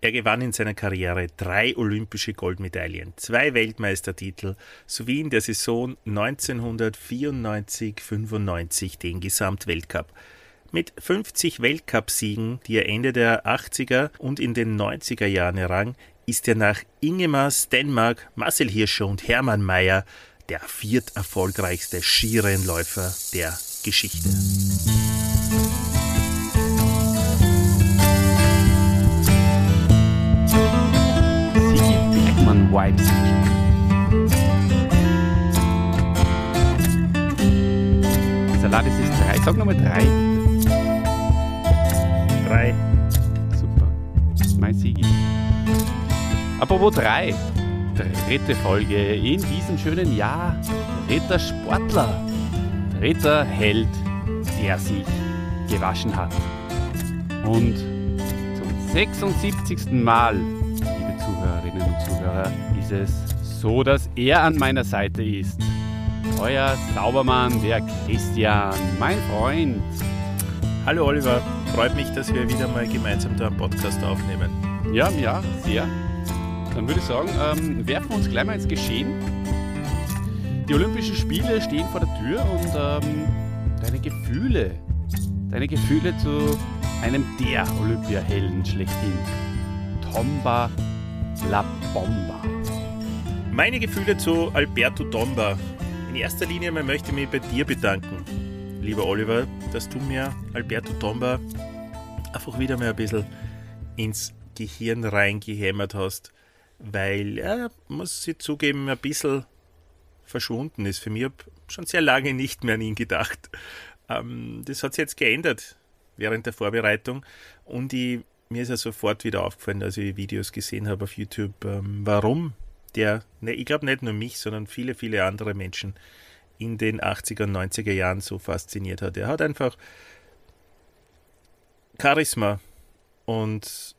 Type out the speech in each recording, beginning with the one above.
Er gewann in seiner Karriere drei olympische Goldmedaillen, zwei Weltmeistertitel sowie in der Saison 1994-95 den Gesamtweltcup. Mit 50 Weltcupsiegen, die er Ende der 80er und in den 90er Jahren errang, ist er nach Ingemar Stenmark, Marcel Hirscher und Hermann Mayer der vierterfolgreichste Skirennläufer der Geschichte. Vibes. Salat, ist drei. Sag nochmal drei. Drei. Super. Mein Sigi. Apropos drei. Dritte Folge in diesem schönen Jahr. Dritter Sportler. Dritter Held, der sich gewaschen hat. Und zum 76. Mal, liebe Zuhörerinnen und Zuhörer, ist es so, dass er an meiner Seite ist. Euer Saubermann, der Christian, mein Freund. Hallo Oliver, freut mich, dass wir wieder mal gemeinsam da einen Podcast aufnehmen. Ja, ja, sehr. Dann würde ich sagen, ähm, werfen wir uns gleich mal ins Geschehen. Die Olympischen Spiele stehen vor der Tür und ähm, deine Gefühle, deine Gefühle zu einem der Olympiahelden schlechthin. Tomba La Bomba. Meine Gefühle zu Alberto Tomba. In erster Linie möchte ich mich bei dir bedanken, lieber Oliver, dass du mir Alberto Tomba einfach wieder mal ein bisschen ins Gehirn reingehämmert hast, weil er, muss ich zugeben, ein bisschen verschwunden ist. Für mich habe schon sehr lange nicht mehr an ihn gedacht. Ähm, das hat sich jetzt geändert während der Vorbereitung und ich, mir ist ja sofort wieder aufgefallen, als ich Videos gesehen habe auf YouTube, ähm, warum der, ne, ich glaube nicht nur mich, sondern viele, viele andere Menschen in den 80er und 90er Jahren so fasziniert hat. Er hat einfach Charisma und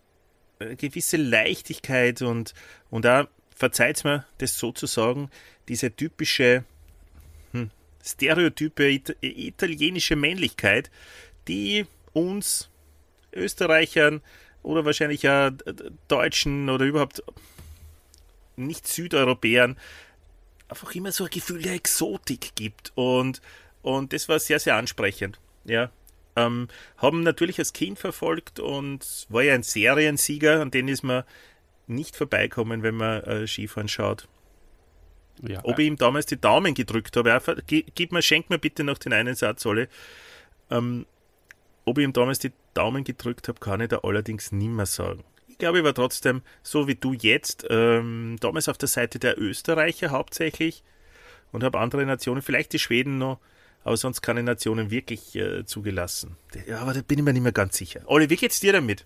eine gewisse Leichtigkeit und, und auch, verzeiht mir das so zu sagen, diese typische hm, stereotype it italienische Männlichkeit, die uns Österreichern oder wahrscheinlich ja Deutschen oder überhaupt nicht Südeuropäern einfach immer so ein Gefühl der Exotik gibt. Und, und das war sehr, sehr ansprechend. Ja. Ähm, haben natürlich als Kind verfolgt und war ja ein Seriensieger, an den ist man nicht vorbeikommen, wenn man äh, Skifahren schaut. Ja, Ob ich ihm damals die Daumen gedrückt habe, gib mir, schenk mir bitte noch den einen Satz, Olle. Ähm, ob ich ihm damals die Daumen gedrückt habe, kann ich da allerdings nimmer sagen. Ich glaube, ich war trotzdem, so wie du jetzt, ähm, damals auf der Seite der Österreicher hauptsächlich und habe andere Nationen, vielleicht die Schweden noch, aber sonst keine Nationen wirklich äh, zugelassen. Ja, aber da bin ich mir nicht mehr ganz sicher. Olli, wie geht's dir damit?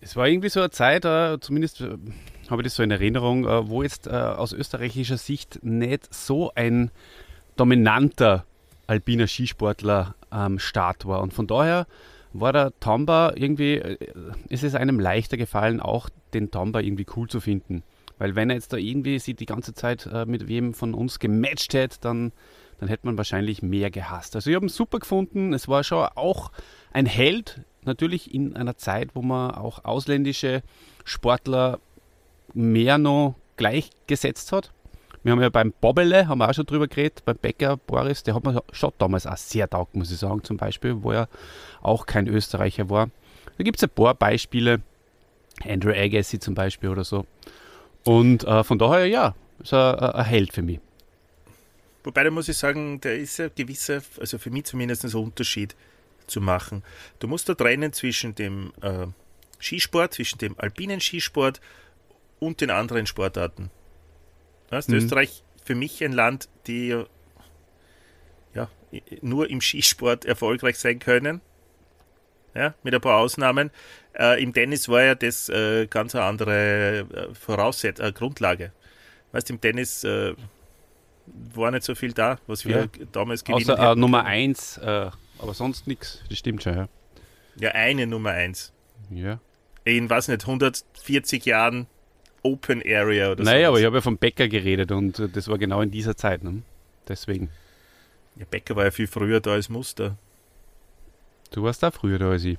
Es war irgendwie so eine Zeit, äh, zumindest äh, habe ich das so in Erinnerung, äh, wo jetzt äh, aus österreichischer Sicht nicht so ein dominanter alpiner Skisportler am Start war. Und von daher war der Tomba irgendwie, äh, ist es einem leichter gefallen, auch den Tomba irgendwie cool zu finden. Weil wenn er jetzt da irgendwie sich die ganze Zeit äh, mit wem von uns gematcht hätte, dann, dann hätte man wahrscheinlich mehr gehasst. Also ich habe ihn super gefunden. Es war schon auch ein Held, natürlich in einer Zeit, wo man auch ausländische Sportler mehr noch gleichgesetzt hat. Wir haben ja beim Bobbele, haben wir auch schon drüber geredet, beim Bäcker Boris, der hat mir schon damals auch sehr taugt, muss ich sagen, zum Beispiel, wo er auch kein Österreicher war. Da gibt es ein paar Beispiele, Andrew Agassi zum Beispiel oder so. Und äh, von daher, ja, ist ein, ein Held für mich. Wobei, da muss ich sagen, da ist ein gewisser, also für mich zumindest ein Unterschied zu machen. Du musst da trennen zwischen dem äh, Skisport, zwischen dem alpinen Skisport und den anderen Sportarten. Da ist mhm. Österreich für mich ein Land, die ja, nur im Skisport erfolgreich sein können. Ja, mit ein paar Ausnahmen. Äh, Im Tennis war ja das äh, ganz eine andere äh, Voraussetzung, äh, Grundlage. Weißt im Tennis äh, war nicht so viel da, was wir ja. damals gewinnen Außer äh, Nummer 1, aber sonst nichts. Das stimmt schon, ja. Ja, eine Nummer 1. Ja. In, was nicht, 140 Jahren Open Area oder so. Naja, aber ich habe ja vom Bäcker geredet und äh, das war genau in dieser Zeit. Ne? Deswegen. Ja, Bäcker war ja viel früher da als Muster. Du warst da früher da als ich.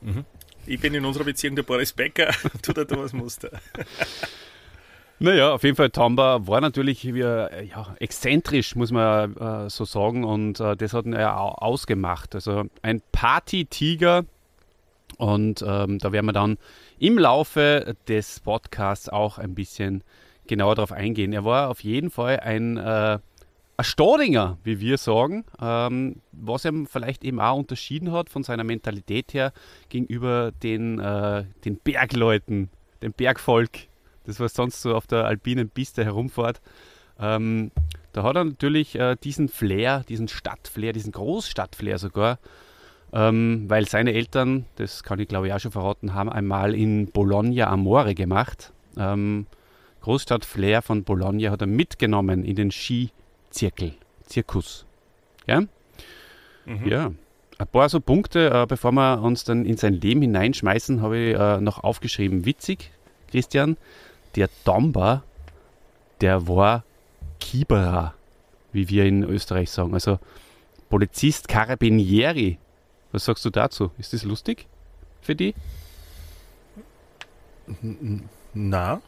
Mhm. Ich bin in unserer Beziehung der Boris Becker, du der Thomas Muster. Naja, auf jeden Fall Tomba war natürlich ja, exzentrisch, muss man äh, so sagen, und äh, das hat ihn ja ausgemacht. Also ein Party-Tiger und ähm, da werden wir dann im Laufe des Podcasts auch ein bisschen genauer darauf eingehen. Er war auf jeden Fall ein, äh, ein Staudinger, wie wir sagen, ähm, was ihm vielleicht eben auch unterschieden hat von seiner Mentalität her gegenüber den, äh, den Bergleuten, dem Bergvolk, das was sonst so auf der alpinen Piste herumfährt. Ähm, da hat er natürlich äh, diesen Flair, diesen Stadtflair, diesen Großstadtflair sogar, ähm, weil seine Eltern, das kann ich glaube ich auch schon verraten, haben einmal in Bologna Amore gemacht. Ähm, Großstadt Flair von Bologna hat er mitgenommen in den Skizirkel, Zirkus. Ja? Mhm. Ja. Ein paar so Punkte, äh, bevor wir uns dann in sein Leben hineinschmeißen, habe ich äh, noch aufgeschrieben. Witzig, Christian, der Domba, der war Kieberer, wie wir in Österreich sagen. Also Polizist Carabinieri was sagst du dazu? Ist das lustig für die? Na.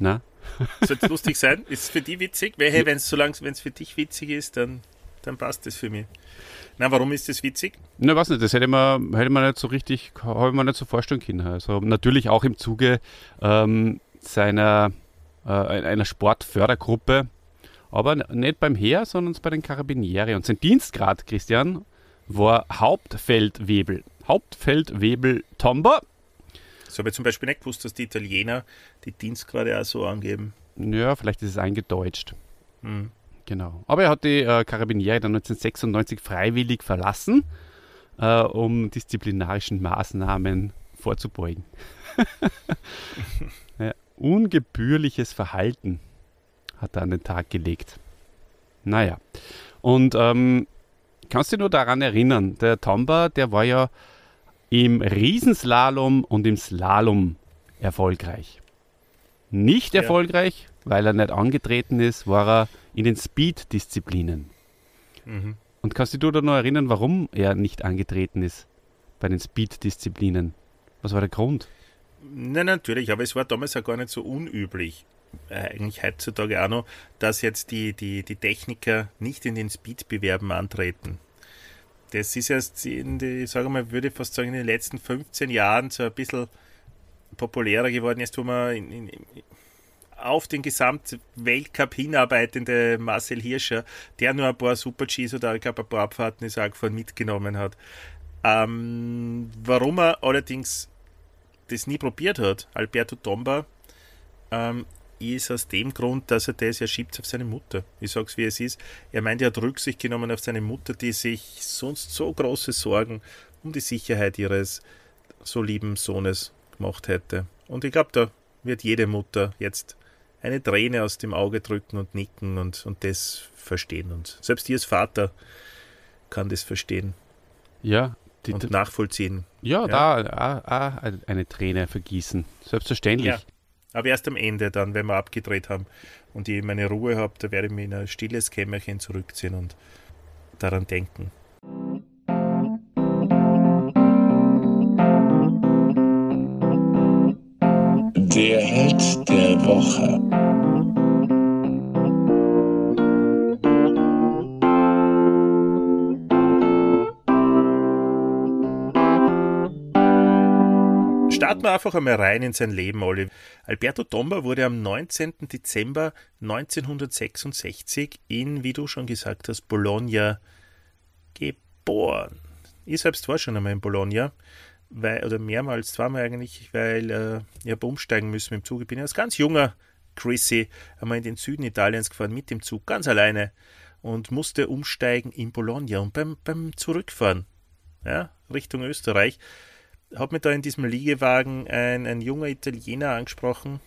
Na. Soll es lustig sein? Ist es für die witzig? Weil, hey, wenn es solange es für dich witzig ist, dann, dann passt das für mich. Na, warum ist das witzig? Na, weiß nicht, das hätte man, hätte man nicht so richtig, habe ich mir nicht so vorstellen können. Also natürlich auch im Zuge ähm, seiner äh, einer Sportfördergruppe, aber nicht beim Heer, sondern bei den Karabinieri. Und sein Dienstgrad, Christian, war Hauptfeldwebel. Hauptfeldwebel Tomba. So habe ich zum Beispiel nicht gewusst, dass die Italiener die Dienstgrade auch so angeben. Ja, vielleicht ist es eingedeutscht. Mhm. Genau. Aber er hat die äh, Karabinieri dann 1996 freiwillig verlassen, äh, um disziplinarischen Maßnahmen vorzubeugen. ja, ungebührliches Verhalten hat er an den Tag gelegt. Naja. Und ähm, kannst du dich nur daran erinnern, der Tomba, der war ja im Riesenslalom und im Slalom erfolgreich. Nicht ja. erfolgreich, weil er nicht angetreten ist, war er in den Speed-Disziplinen. Mhm. Und kannst du dich da noch erinnern, warum er nicht angetreten ist bei den Speed-Disziplinen? Was war der Grund? Nein, natürlich, aber es war damals ja gar nicht so unüblich. Äh, eigentlich heutzutage auch noch, dass jetzt die, die, die Techniker nicht in den Speed-Bewerben antreten. Das ist erst in die, sage mal, würde ich fast sagen, in den letzten 15 Jahren so ein bisschen populärer geworden ist, wo man in, in, auf den Gesamtweltcup hinarbeitende Marcel Hirscher, der nur ein paar Super-Gs oder ich glaube ein paar Abfahrten ist auch gefahren, mitgenommen hat. Ähm, warum er allerdings das nie probiert hat, Alberto Tomba, ähm, ist aus dem Grund, dass er das, er schiebt auf seine Mutter. Ich sag's wie es ist. Er meint, er hat Rücksicht genommen auf seine Mutter, die sich sonst so große Sorgen um die Sicherheit ihres so lieben Sohnes gemacht hätte. Und ich glaube, da wird jede Mutter jetzt eine Träne aus dem Auge drücken und nicken und, und das verstehen. Und selbst ihr als Vater kann das verstehen. Ja. Die, und nachvollziehen. Ja, ja. da auch, auch eine Träne vergießen. Selbstverständlich. Ja. Aber erst am Ende dann, wenn wir abgedreht haben und ich meine Ruhe habe, da werde ich mich in ein stilles Kämmerchen zurückziehen und daran denken. Der Held der Woche. Starten wir einfach einmal rein in sein Leben, Olli. Alberto Tomba wurde am 19. Dezember 1966 in, wie du schon gesagt hast, Bologna geboren. Ich selbst war schon einmal in Bologna, weil, oder mehrmals, zweimal eigentlich, weil äh, ich habe umsteigen müssen mit dem Zug. Ich bin als ganz junger Chrissy einmal in den Süden Italiens gefahren mit dem Zug, ganz alleine und musste umsteigen in Bologna und beim, beim Zurückfahren ja, Richtung Österreich hat mich da in diesem Liegewagen ein, ein junger Italiener angesprochen,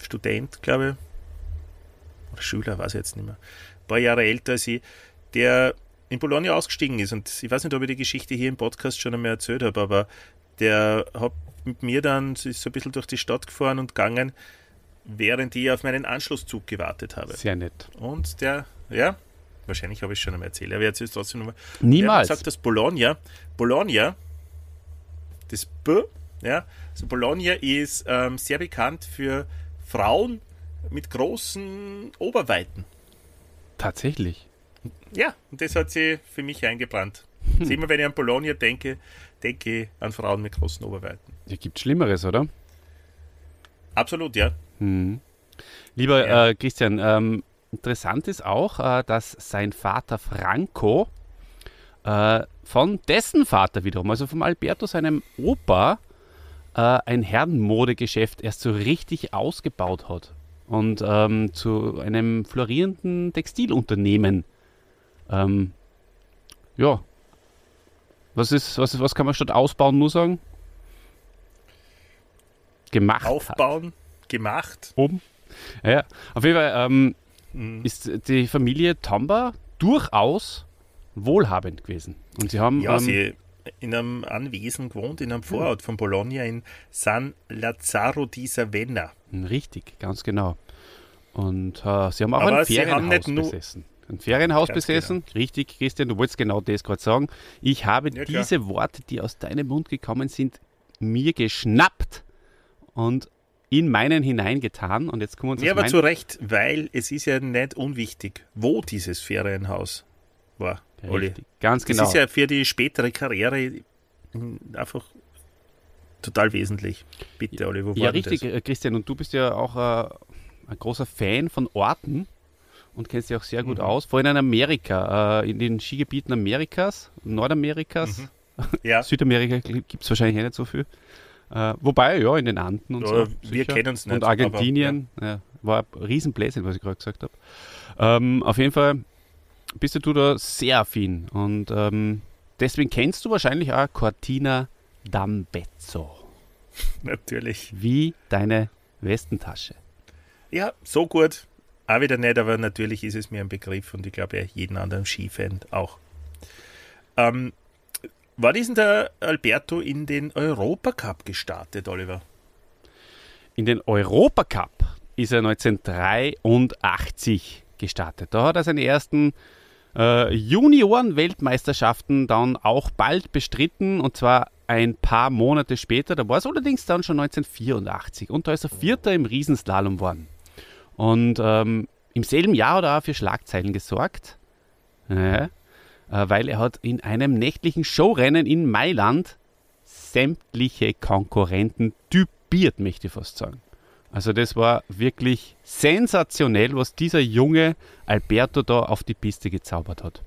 Student, glaube ich, oder Schüler, weiß ich jetzt nicht mehr, ein paar Jahre älter als ich, der in Bologna ausgestiegen ist. Und ich weiß nicht, ob ich die Geschichte hier im Podcast schon einmal erzählt habe, aber der hat mit mir dann ist so ein bisschen durch die Stadt gefahren und gegangen, während ich auf meinen Anschlusszug gewartet habe. Sehr nett. Und der, ja, wahrscheinlich habe ich es schon einmal erzählt, aber jetzt trotzdem nochmal. Niemals. Der hat gesagt, dass Bologna, Bologna das B Ja, also Bologna ist ähm, sehr bekannt für Frauen mit großen Oberweiten. Tatsächlich. Ja, und das hat sie für mich eingebrannt. Hm. Also immer wenn ich an Bologna denke, denke ich an Frauen mit großen Oberweiten. Ja, gibt Schlimmeres, oder? Absolut, ja. Hm. Lieber Ja. äh, Christian, ähm, interessant ist auch, äh, dass sein Vater Franco äh, von dessen Vater wiederum, also vom Alberto, seinem Opa, äh, ein Herrenmodegeschäft erst so richtig ausgebaut hat und ähm, zu einem florierenden Textilunternehmen. Ähm, ja. Was ist, was, was kann man statt ausbauen nur sagen? Gemacht. hat. Aufbauen, gemacht. Oben. Ja, auf jeden Fall ähm, Mhm. ist die Familie Tomba durchaus wohlhabend gewesen. Und sie haben Ja, ähm, sie in einem Anwesen gewohnt, in einem Vorort von Bologna in San Lazzaro di Savenna. richtig, ganz genau. Und äh, sie haben auch Aber ein Ferienhaus besessen. Ein Ferienhaus Ganz besessen, richtig, Christian, du wolltest genau das gerade sagen. Ich habe Ja, klar. diese Worte, die aus deinem Mund gekommen sind, mir geschnappt und in meinen hineingetan. Und jetzt kommen wir uns Ja, aber zu Recht, weil es ist ja nicht unwichtig, wo dieses Ferienhaus war, Olli. Ganz Das genau. ist ja für die spätere Karriere mm, einfach total wesentlich. Bitte, Olli, wo Ja, war denn richtig, äh, Christian. Und du bist ja auch äh, ein großer Fan von Orten und kennst dich auch sehr gut Mhm. aus. Vor allem in Amerika, äh, in den Skigebieten Amerikas, Nordamerikas, das? Ja, Südamerika gibt es wahrscheinlich eh nicht so viel. Äh, wobei, ja, in den Anden und Ja, so. wir sicher. kennen's nicht, Und Argentinien, ja. war ein Riesenbläschen, was ich gerade gesagt habe. Ähm, auf jeden Fall bist du da sehr affin. Und ähm, deswegen kennst du wahrscheinlich auch Cortina d'Ambezzo. natürlich. Wie deine Westentasche. Ja, so gut. Auch wieder nicht, aber natürlich ist es mir ein Begriff und ich glaube ja jeden anderen Skifan auch. Ähm, wann ist denn der Alberto in den Europacup gestartet, Oliver? In den Europacup ist er 1983 gestartet. Da hat er seine ersten äh, Junioren-Weltmeisterschaften dann auch bald bestritten und zwar ein paar Monate später. Da war es allerdings dann schon 1984 und da ist er Vierter im Riesenslalom geworden. Und ähm, im selben Jahr hat er auch für Schlagzeilen gesorgt, äh, weil er hat in einem nächtlichen Showrennen in Mailand sämtliche Konkurrenten typiert, möchte ich fast sagen. Also das war wirklich sensationell, was dieser junge Alberto da auf die Piste gezaubert hat.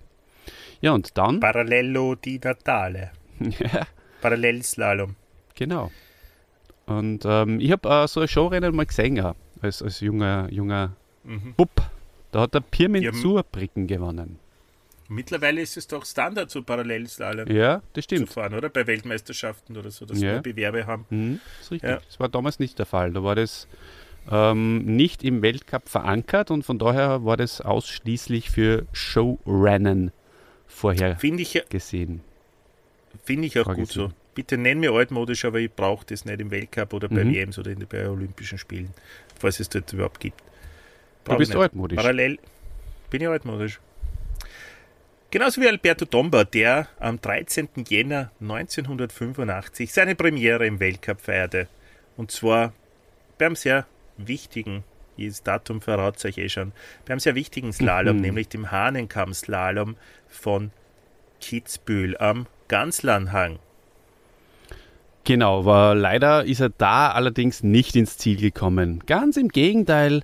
Ja, und dann, Parallelo di Natale. ja, Parallelslalom. genau. Und ähm, ich habe äh, so ein Showrennen mal gesehen, ja, als, als junger, junger Mhm. Bub. Da hat der Pirmin Zurbrücken gewonnen. Mittlerweile ist es doch Standard, so Parallelslalom Ja, das zu stimmt. fahren, oder? Bei Weltmeisterschaften oder so, dass Ja. wir Bewerbe haben. Mhm, ist richtig. Ja. Das war damals nicht der Fall. Da war das ähm, nicht im Weltcup verankert und von daher war das ausschließlich für Showrennen vorher Finde ich, gesehen. finde ich auch Frage gut so. Bitte nenn mir altmodisch, aber ich brauche das nicht im Weltcup oder bei Mhm. WMs oder in, bei Olympischen Spielen, falls es dort überhaupt gibt. Du Brauch bist ich nicht. altmodisch. Parallel bin ich altmodisch. Genauso wie Alberto Tomba, der am 13. Jänner 1985 seine Premiere im Weltcup feierte. Und zwar beim sehr wichtigen, dieses Datum verrat euch eh schon, beim sehr wichtigen Slalom, Mhm. nämlich dem Hahnenkamm-Slalom von Kitzbühel am Ganslanhang. Genau, aber leider ist er da allerdings nicht ins Ziel gekommen. Ganz im Gegenteil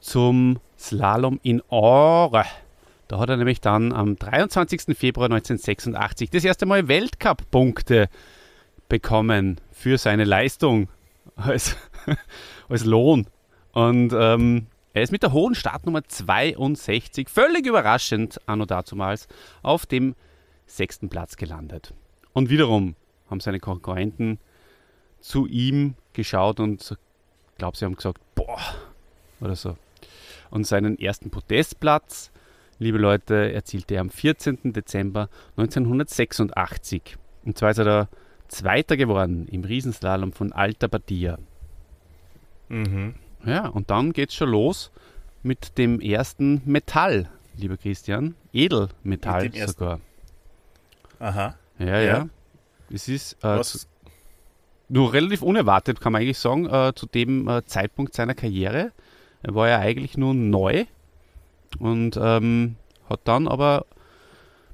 zum Slalom in Ore. Da hat er nämlich dann am 23. Februar 1986 das erste Mal Weltcup-Punkte bekommen für seine Leistung als, als Lohn. Und ähm, er ist mit der hohen Startnummer 62, völlig überraschend, anno dazumals, auf dem sechsten Platz gelandet. Und wiederum haben seine Konkurrenten zu ihm geschaut und glaube, sie haben gesagt, boah, oder so. Und seinen ersten Podestplatz, liebe Leute, erzielte er am 14. Dezember 1986. Und zwar ist er da Zweiter geworden im Riesenslalom von Alta Badia. Mhm. Ja, und dann geht's schon los mit dem ersten Metall, lieber Christian. Edelmetall sogar. Aha. Ja, ja. Ja. Es ist äh, Was, nur relativ unerwartet, kann man eigentlich sagen, äh, zu dem äh, Zeitpunkt seiner Karriere. Er war ja eigentlich nur neu und ähm, hat dann aber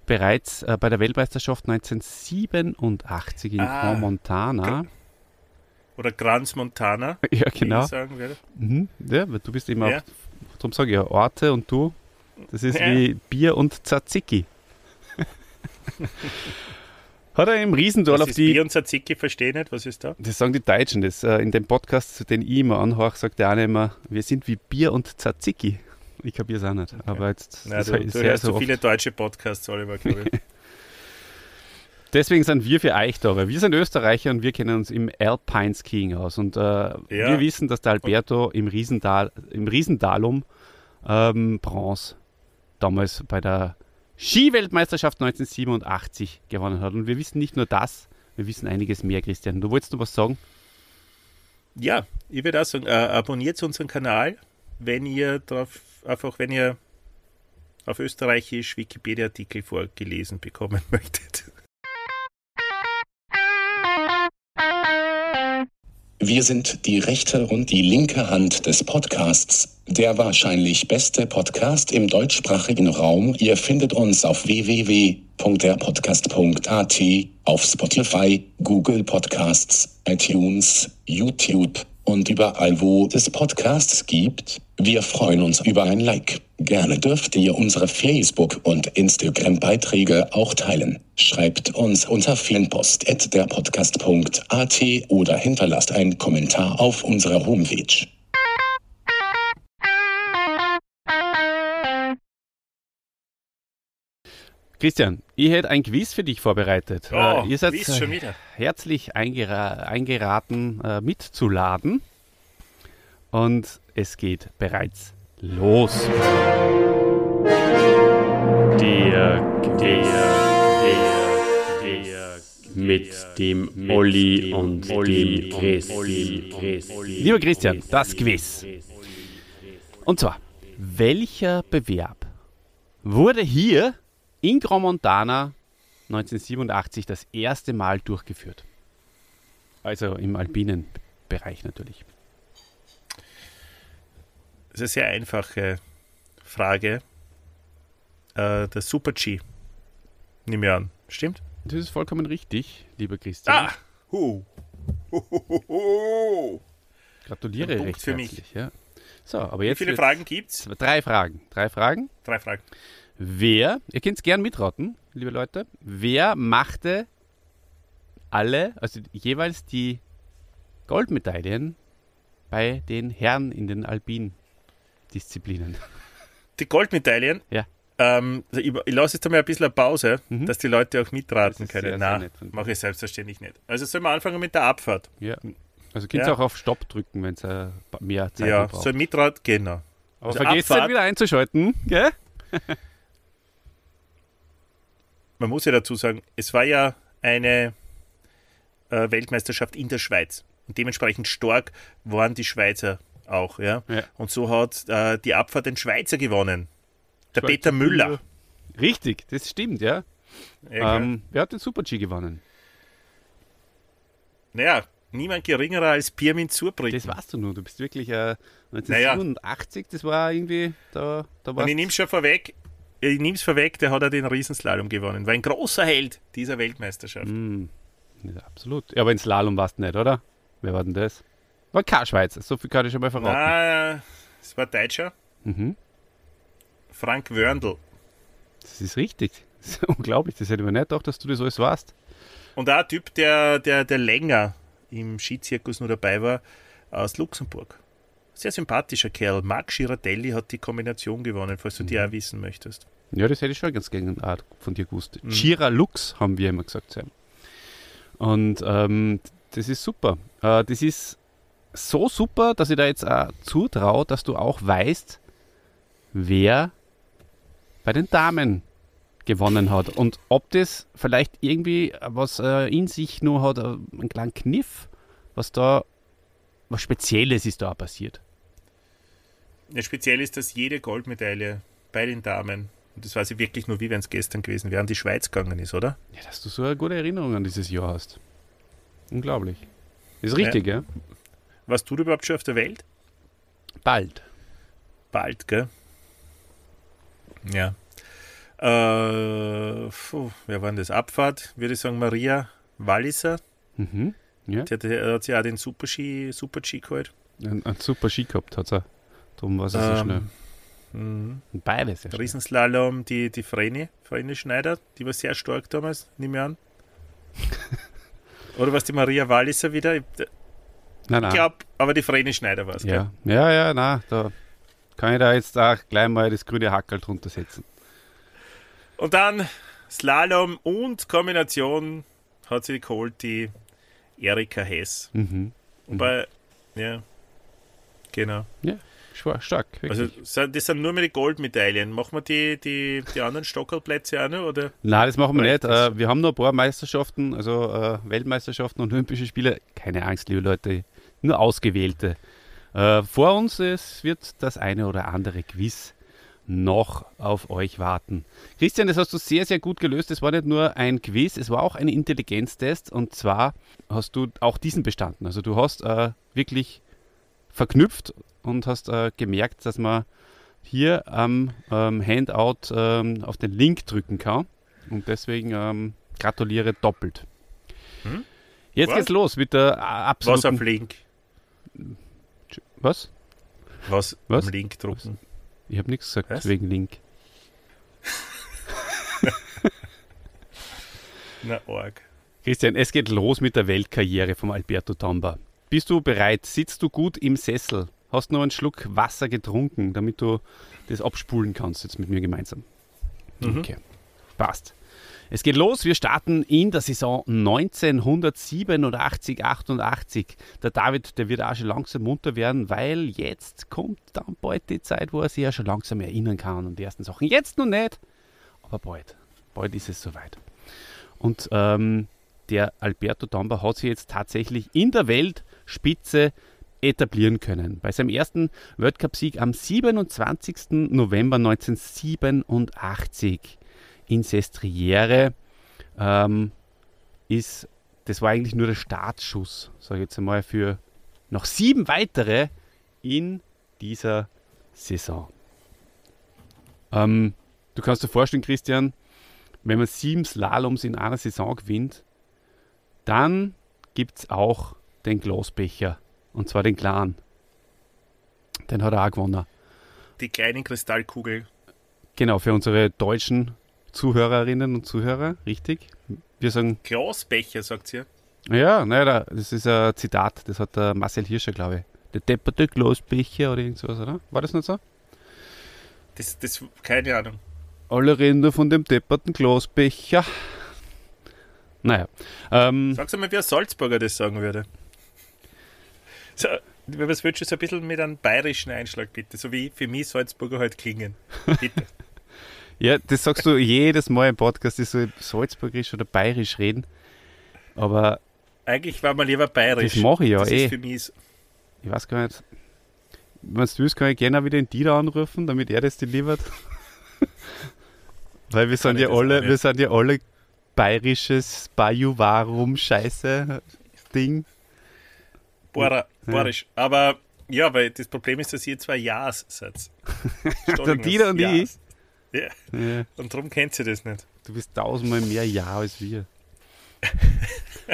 bereits äh, bei der Weltmeisterschaft 1987 in Ah, Montana, Oder Grans Montana, ja genau, ich sagen würde. mhm. ja, weil du bist immer Ja. auch, darum sage ich ja, Orte und du, das ist Ja. wie Bier und Tzatziki. Hat er im Riesendorf auf die Bier und Tzatziki, verstehe nicht, was ist da? Das sagen die Deutschen. Das, äh, in dem Podcast, den ich immer anhöre, sagt der eine immer, wir sind wie Bier und Tzatziki. Ich kapiere es auch nicht. Aber jetzt das du, du sehr, hörst so oft. viele deutsche Podcasts, Oliver, glaube ich. Deswegen sind wir für euch da, weil wir sind Österreicher und wir kennen uns im Alpine Skiing aus. Und äh, wir wissen, dass der Alberto im, Riesendal, im Riesendalum ähm, Bronze damals bei der Skiweltmeisterschaft 1987 gewonnen hat. Und wir wissen nicht nur das, wir wissen einiges mehr, Christian. Du wolltest noch was sagen? Ja, ich würde auch sagen, äh, abonniert unseren Kanal, wenn ihr drauf, einfach wenn ihr auf Österreichisch Wikipedia-Artikel vorgelesen bekommen möchtet. Wir sind die rechte und die linke Hand des Podcasts, der wahrscheinlich beste Podcast im deutschsprachigen Raum. Ihr findet uns auf www.derpodcast.at, auf Spotify, Google Podcasts, iTunes, YouTube und überall, wo es Podcasts gibt. Wir freuen uns über ein Like. Gerne dürft ihr unsere Facebook- und Instagram-Beiträge auch teilen. Schreibt uns unter fanpost.derpodcast.at oder hinterlasst einen Kommentar auf unserer Homepage. Christian, ich hätte ein Quiz für dich vorbereitet. Oh, äh, ihr seid Quiz schon wieder. herzlich eingera eingeraten, äh, mitzuladen. Und es geht bereits los. Der, der, der, der, mit dem Olli und dem Christi. Lieber Christian, das Quiz. Und zwar, welcher Bewerb wurde hier in Grand Montana 1987 das erste Mal durchgeführt? Also im alpinen Bereich natürlich. Das ist eine sehr einfache Frage. Äh, der Super G. Nimm mir an. Stimmt? Das ist vollkommen richtig, lieber Christian. Ah! Hu. Hu, hu, hu, hu. Gratuliere recht für mich. herzlich. Ja. So, aber Wie jetzt viele wird's- Fragen gibt's? Drei Fragen. Drei Fragen. Drei Fragen. Wer, ihr könnt es gern mitraten, liebe Leute, wer machte alle, also jeweils die Goldmedaillen bei den Herren in den Alpin-Disziplinen? Die Goldmedaillen. Ja. Ähm, ich, ich lasse jetzt einmal ein bisschen eine Pause, Mhm. dass die Leute auch mitraten können. Nein, mache ich selbstverständlich nicht. Also sollen wir anfangen mit der Abfahrt. Ja. Also könnt ihr Ja. auch auf Stopp drücken, wenn es äh, mehr Zeit ja, braucht. so Mitrat, genau. Aber also vergesst nicht wieder einzuschalten, gell? Man muss ja dazu sagen, es war ja eine äh, Weltmeisterschaft in der Schweiz. Und dementsprechend stark waren die Schweizer auch. Ja? Ja. Und so hat äh, die Abfahrt den Schweizer gewonnen. Der Schweizer Peter Müller. Richtig, das stimmt, ja. Ja, ähm, wer hat den Super-G gewonnen? naja, niemand geringerer als Pirmin Zurbrücken. Das weißt du nur, du bist wirklich äh, 1987, das war irgendwie, da, da war Und ich nehme schon vorweg, ich nehme es vorweg, der hat ja den Riesenslalom gewonnen. War ein großer Held dieser Weltmeisterschaft. Mm, ja, absolut. Ja, aber in Slalom warst du nicht, oder? Wer war denn das? War kein Schweizer, so viel kann ich schon mal verraten. Na, es war Deutscher. Mhm. Frank Wörndl. Das ist richtig. Das ist unglaublich, das hätte ich mir nicht gedacht, dass du das alles warst. Und auch ein Typ, der, der, der länger im Skizirkus nur dabei war, aus Luxemburg. Sehr sympathischer Kerl. Marc Girardelli hat die Kombination gewonnen, falls du die auch wissen möchtest. Ja, das hätte ich schon ganz gerne von dir gewusst. Chira Lux, haben wir immer gesagt. Sam. Und ähm, das ist super. Äh, das ist so super, dass ich da jetzt auch zutraue, dass du auch weißt, wer bei den Damen gewonnen hat. Und ob das vielleicht irgendwie was äh, in sich nur hat, äh, einen kleinen Kniff, was da, was Spezielles ist da auch passiert. Ja, speziell ist, dass jede Goldmedaille bei den Damen, und das weiß ich wirklich nur, wie wenn es gestern gewesen wäre, an die Schweiz gegangen ist, oder? Ja, dass du so eine gute Erinnerung an dieses Jahr hast. Unglaublich. Ist richtig, ja? Was tut überhaupt schon auf der Welt? Bald. Bald, gell? Ja. Äh, puh, wer war denn das? Abfahrt, würde ich sagen, Maria Walliser. Mhm. Ja. Die hat, hat ja auch den Super-G Super -G geholt. Ein, ein super Ski gehabt hat er. Darum war es so Ähm, schnell. Mhm. Und Beides, ja. Riesenslalom, die, die Vreni, Vreni Schneider, die war sehr stark damals, nehme ich an. Oder was die Maria Walliser wieder? Ich Nein, nein. glaube, aber die Vreni Schneider war es. Ja, ja, ja, na, da kann ich da jetzt auch gleich mal das grüne Hackel drunter setzen. Und dann Slalom und Kombination hat sie geholt, die Erika Hess. Mhm. Wobei, ja, genau. Schwa- Stark. Also Wirklich. sind- das sind nur mehr die Goldmedaillen. Machen wir die, die, die anderen Stockerplätze auch noch? Oder? Nein, das machen wir nicht. Äh, wir haben noch ein paar Meisterschaften, also äh, Weltmeisterschaften und Olympische Spiele. Keine Angst, liebe Leute, nur ausgewählte. Äh, vor uns es wird das eine oder andere Quiz noch auf euch warten. Christian, das hast du sehr, sehr gut gelöst. Es war nicht nur ein Quiz, es war auch ein Intelligenztest. Und zwar hast du auch diesen bestanden. Also du hast äh, wirklich verknüpft und hast äh, gemerkt, dass man hier am ähm, Handout ähm, auf den Link drücken kann. Und deswegen ähm, gratuliere doppelt. Hm? Jetzt Was? geht's los mit der äh, Was auf absoluten... Link? Was? Was, Was? am Link drucken? Ich habe nichts gesagt Was? wegen Link. Na, arg. Christian, es geht los mit der Weltkarriere vom Alberto Tomba. Bist du bereit? Sitzt du gut im Sessel? Hast noch einen Schluck Wasser getrunken, damit du das abspulen kannst jetzt mit mir gemeinsam? Mhm. Okay, passt. Es geht los. Wir starten in der Saison 1987, 88. Der David, der wird auch schon langsam munter werden, weil jetzt kommt dann bald die Zeit, wo er sich ja schon langsam erinnern kann an die ersten Sachen. Jetzt noch nicht, aber bald. Bald ist es soweit. Und ähm, der Alberto Tomba hat sich jetzt tatsächlich in der Weltspitze etablieren können. Bei seinem ersten Weltcupsieg am 27. November 1987 in Sestriere ähm, ist, das war eigentlich nur der Startschuss, sage ich jetzt einmal, für noch sieben weitere in dieser Saison. Ähm, du kannst dir vorstellen, Christian, wenn man sieben Slaloms in einer Saison gewinnt, dann gibt es auch den Glasbecher. Und zwar den klaren. Den hat er auch gewonnen. Die kleinen Kristallkugel. Genau, für unsere deutschen Zuhörerinnen und Zuhörer, richtig? Wir sagen, Glasbecher, sagt sie. ja, naja, das ist ein Zitat, das hat der Marcel Hirscher, glaube ich. Der depperte Glasbecher oder irgend sowas, oder? War das nicht so? Das, das, keine Ahnung. Alle reden nur von dem depperten Glasbecher. Naja. Ähm, Sag's mal, wie ein Salzburger das sagen würde. So, was willst du so ein bisschen mit einem bayerischen Einschlag, bitte? So wie für mich Salzburger halt klingen. Bitte. ja, das sagst du jedes Mal im Podcast, ich soll salzburgisch oder bayerisch reden. Aber Eigentlich war man lieber bayerisch. Das mache ich ja das eh. Ist für mich so- ich weiß gar nicht. Wenn du willst, kann ich gerne auch wieder den Dieter anrufen, damit er das delivert. Weil wir sind ja alle, wir sind ja alle bayerisches Bajuvarum-Scheiße-Ding. Bora, Borisch. Aber ja, weil das Problem ist, dass ihr zwei Ja's seid. Der Dieter und ich. Ja, Ja, und darum kennt sie das nicht. du bist tausendmal mehr Ja als wir.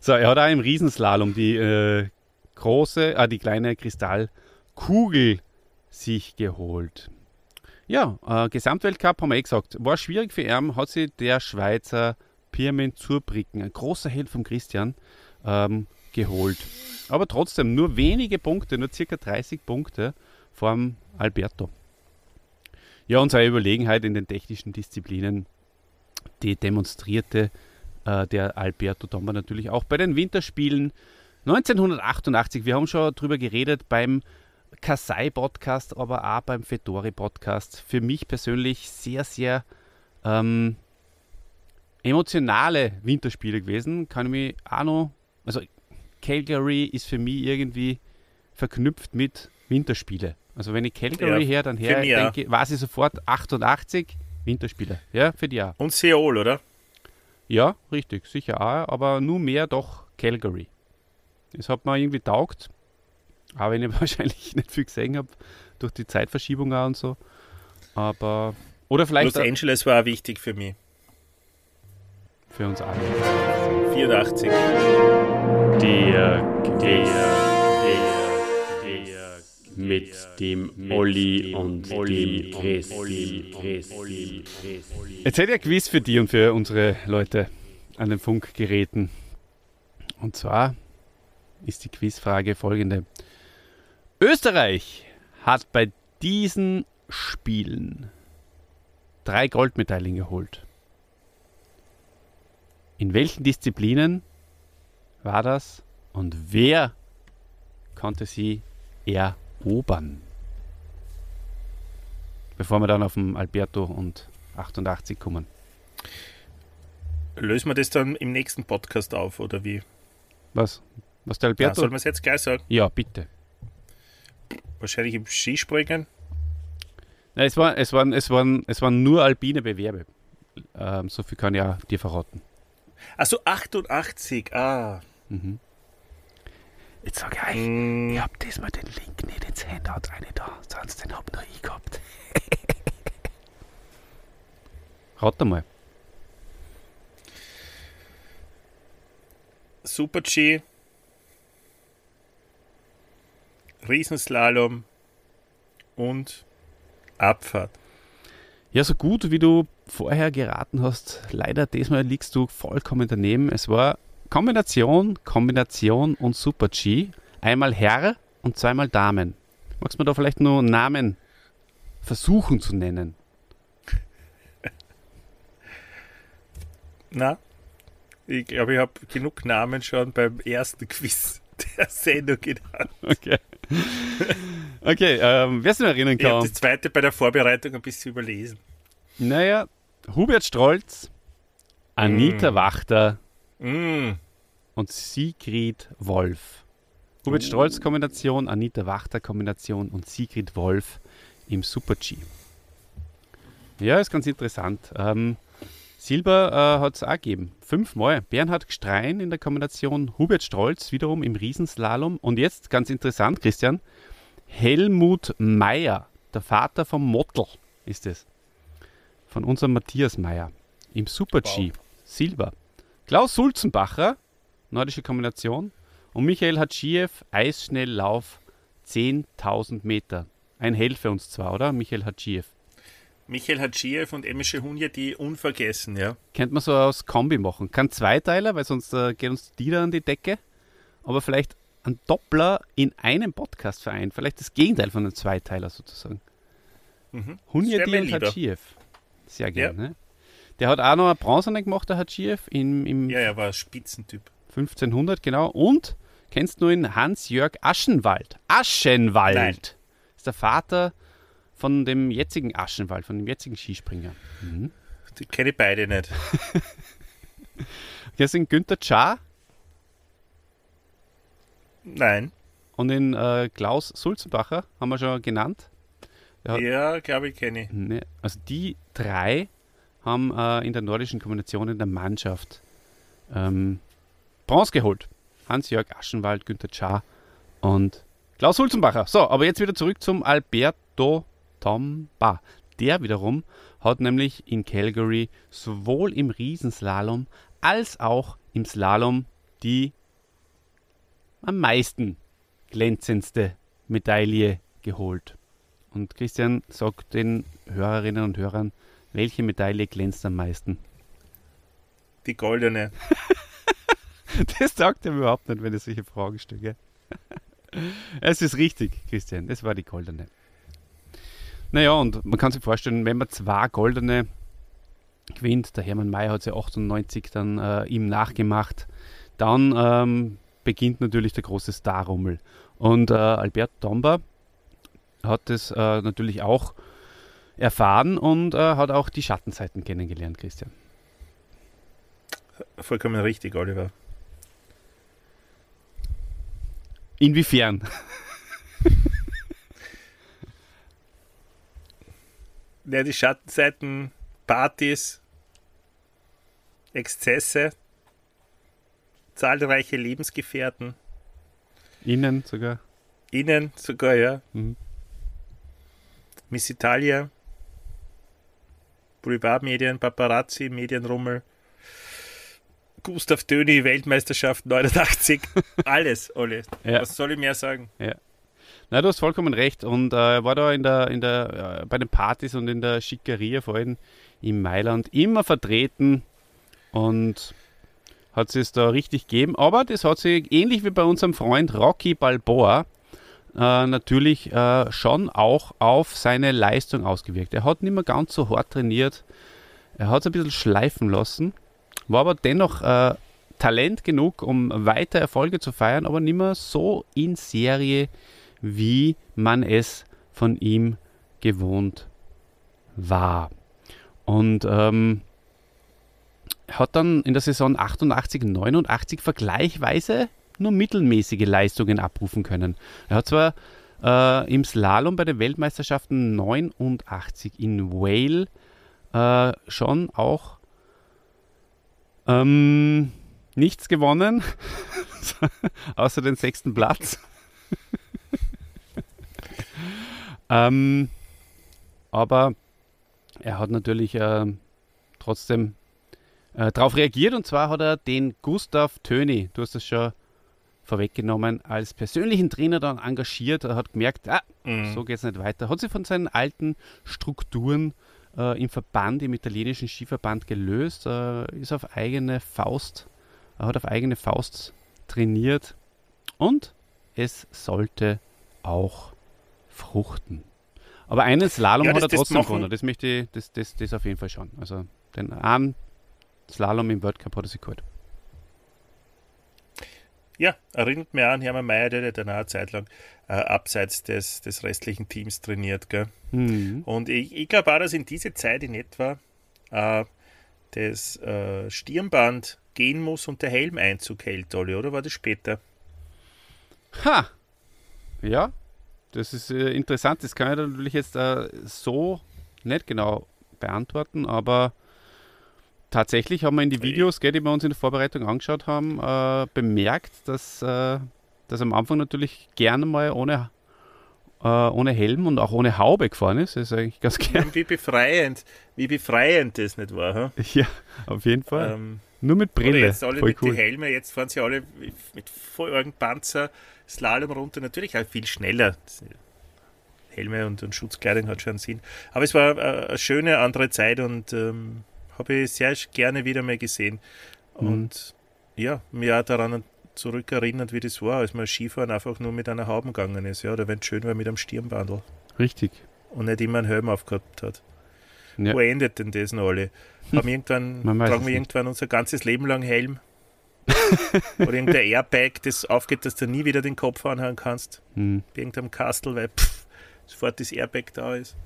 so, er hat auch im Riesenslalom die äh, große, ah, die kleine Kristallkugel sich geholt. Ja, äh, Gesamtweltcup haben wir eh gesagt. War schwierig für ihn, hat sich der Schweizer Pirmin Zurbricken, ein großer Held von Christian, ähm, geholt. Aber trotzdem nur wenige Punkte, nur circa 30 Punkte vom Alberto. Ja, und seine Überlegenheit in den technischen Disziplinen, die demonstrierte äh, der Alberto Tomba natürlich auch bei den Winterspielen 1988. Wir haben schon drüber geredet beim Kasai-Podcast, aber auch beim Fedori-Podcast. Für mich persönlich sehr, sehr ähm, emotionale Winterspiele gewesen. Kann ich mich auch noch, also Calgary ist für mich irgendwie verknüpft mit Winterspiele. Also wenn ich Calgary Ja, her, dann her, denke, weiß ich sofort 88 Winterspiele. Ja, für die auch. Und Seoul, oder? Ja, richtig, sicher auch, aber nur mehr doch Calgary. Das hat mir irgendwie taugt, auch wenn ich wahrscheinlich nicht viel gesehen habe durch die Zeitverschiebung auch und so. Aber, oder vielleicht Los Angeles war auch wichtig für mich. für uns alle. 84. Der, der, der, der, mit dem Olli und dem Christi. Jetzt hätte ich ein Quiz für die und für unsere Leute an den Funkgeräten. Und zwar ist die Quizfrage folgende. Österreich hat bei diesen Spielen drei Goldmedaillen geholt. In welchen Disziplinen war das und wer konnte sie erobern? Bevor wir dann auf den Alberto und 88 kommen. Lösen wir das dann im nächsten Podcast auf, oder wie? Was? Was der Ja, Alberto? soll man es jetzt gleich sagen? Ja, bitte. Wahrscheinlich im Skispringen. Nein, es, war, es, waren, es, waren, es waren nur alpine Bewerbe. Ähm, so viel kann ich auch dir verraten. Also 88, ah. Jetzt sage ich euch, Mm, ich hab diesmal den Link nicht ins Handout rein da, sonst den hab nur ich gehabt. Rat mal. Super G. Riesenslalom und Abfahrt. Ja, so gut wie du vorher geraten hast, leider diesmal liegst du vollkommen daneben. Es war Kombination, Kombination und Super G. Einmal Herr und zweimal Damen. Magst du mir da vielleicht nur Namen versuchen zu nennen? Na, ich glaube, ich habe genug Namen schon beim ersten Quiz der Sendung genannt. Okay. Okay, ähm, wer sich noch erinnern Ich habe kann. das zweite bei der Vorbereitung ein bisschen überlesen. Naja, Hubert Strolz, Anita Mm. Wachter Mm, und Sigrid Wolf. Hubert Strolz Kombination, Anita Wachter Kombination und Sigrid Wolf im Super G. Ja, ist ganz interessant. Ähm, Silber äh, hat es auch gegeben. Fünfmal. Bernhard Gstrein in der Kombination, Hubert Strolz wiederum im Riesenslalom. Und jetzt ganz interessant, Christian, Helmut Meyer, der Vater vom Mottl ist es. Von unserem Matthias Meyer. Im Super G. Silber. Klaus Sulzenbacher, nordische Kombination. Und Michael Hatschiew, Eisschnelllauf, 10.000 Meter. Ein Held für uns zwar, oder? Michael Hatschiew. Michael Hadschiev und Emische Hunja, die unvergessen, ja. Könnte man so aus Kombi machen. Kein Zweiteiler, weil sonst äh, geht uns die da an die Decke. Aber vielleicht ein Doppler in einem Podcast vereint. Vielleicht das Gegenteil von einem Zweiteiler sozusagen. Mhm. Mir und lieber. Hatschiew. Sehr gerne. Ne? Der hat auch noch eine Bronzene gemacht, der Hatschiew, im, im Ja, er war Spitzentyp. 1500, genau. Und kennst du ihn Hans-Jörg Aschenwald? Aschenwald Nein. ist der Vater von dem jetzigen Aschenwald, von dem jetzigen Skispringer. Mhm. Die kenne ich beide nicht. Hier sind Günther Czar Nein. und den äh, Klaus Sulzenbacher, haben wir schon genannt. Ja. Ja, glaube ich, kenne ich. Ne, also die drei haben äh, in der nordischen Kombination in der Mannschaft ähm, Bronze geholt. Hans-Jörg Aschenwald, Günther Czar und Klaus Sulzenbacher. So, aber jetzt wieder zurück zum Alberto Tomba. Der wiederum hat nämlich in Calgary sowohl im Riesenslalom als auch im Slalom die am meisten glänzendste Medaille geholt. Und Christian sagt den Hörerinnen und Hörern, welche Medaille glänzt am meisten? Die goldene. Das sagt er überhaupt nicht, wenn ich solche Fragen stelle. Es ist richtig, Christian, das war die goldene. Naja, und man kann sich vorstellen, wenn man zwei goldene gewinnt, der Hermann Mayer hat sie 98 dann äh, ihm nachgemacht, dann ähm, beginnt natürlich der große Starrummel. Und äh, Albert Tomba hat das äh, natürlich auch erfahren und äh, hat auch die Schattenseiten kennengelernt, Christian. Vollkommen richtig, Oliver. Inwiefern? Ja, die Schattenseiten, Partys. Exzesse, zahlreiche Lebensgefährten, Innen sogar. Ihnen sogar, ja. Mhm. Miss Italia, Boulevardmedien, Paparazzi, Medienrummel, Gustav Döni, Weltmeisterschaft 89, alles, Olli. Ja. Was soll ich mehr sagen? Na, du hast vollkommen recht. Und äh, er war da in der, in der, äh, bei den Partys und in der Schickeria, vor allem in Mailand, immer vertreten und hat es da richtig gegeben. Aber das hat sich ähnlich wie bei unserem Freund Rocky Balboa äh, natürlich äh, schon auch auf seine Leistung ausgewirkt. Er hat nicht mehr ganz so hart trainiert. Er hat es ein bisschen schleifen lassen, war aber dennoch äh, Talent genug, um weiter Erfolge zu feiern, aber nicht mehr so in Serie wie man es von ihm gewohnt war. Und ähm, hat dann in der Saison 88, 89 vergleichsweise nur mittelmäßige Leistungen abrufen können. Er hat zwar äh, im Slalom bei den Weltmeisterschaften 89 in Wales äh, schon auch ähm, nichts gewonnen, außer den sechsten Platz. Ähm, aber er hat natürlich äh, trotzdem äh, darauf reagiert und zwar hat er den Gustav Töni, du hast es schon vorweggenommen, als persönlichen Trainer dann engagiert. Er hat gemerkt, ah, Mhm. so geht es nicht weiter. Hat sich von seinen alten Strukturen äh, im Verband, im italienischen Skiverband gelöst, äh, ist auf eigene Faust, er hat auf eigene Faust trainiert und es sollte auch fruchten. Aber einen Slalom Ja, hat er trotzdem gewonnen. Das möchte ich, das, das, das auf jeden Fall schon. Also den einen Slalom im World Cup hat er sich geholt. Ja, erinnert mich an Hermann Mayer, der hat dann eine Zeit lang äh, abseits des, des restlichen Teams trainiert. Gell? Mhm. Und ich, ich glaube auch, dass in diese Zeit in etwa äh, das äh, Stirnband gehen muss und der Helm Einzug hält, Olli, oder war das später? Ha! Ja, das ist äh, interessant. Das kann ich natürlich jetzt äh, so nicht genau beantworten, aber tatsächlich haben wir in die Videos, gell, die wir uns in der Vorbereitung angeschaut haben, äh, bemerkt, dass, äh, dass am Anfang natürlich gerne mal ohne, äh, ohne Helm und auch ohne Haube gefahren ist. Das ist eigentlich ganz gern. Wie befreiend, wie befreiend das nicht war. Hm? Ja, auf jeden Fall. Ähm, Nur mit Brille. jetzt alle Voll mit cool. den Helmen, jetzt fahren sie alle mit vollen Panzer, Slalom runter, natürlich auch viel schneller. Helme und, und Schutzkleidung hat schon Sinn. Aber es war äh, eine schöne andere Zeit und ähm, habe ich sehr gerne wieder mal gesehen. Mhm. Und ja, mir auch daran zurückerinnert, wie das war, als man Skifahren einfach nur mit einer Haube gegangen ist. Ja, oder wenn es schön war mit einem Stirnbandel Richtig. und nicht immer einen Helm aufgehabt hat. Ja. Wo endet denn das noch alle? Haben irgendwann, tragen wir irgendwann unser ganzes Leben lang Helm? Oder irgendein Airbag, das aufgeht, dass du nie wieder den Kopf anhauen kannst? Hm. Bei irgendeinem Kastel, weil pff, sofort das Airbag da ist.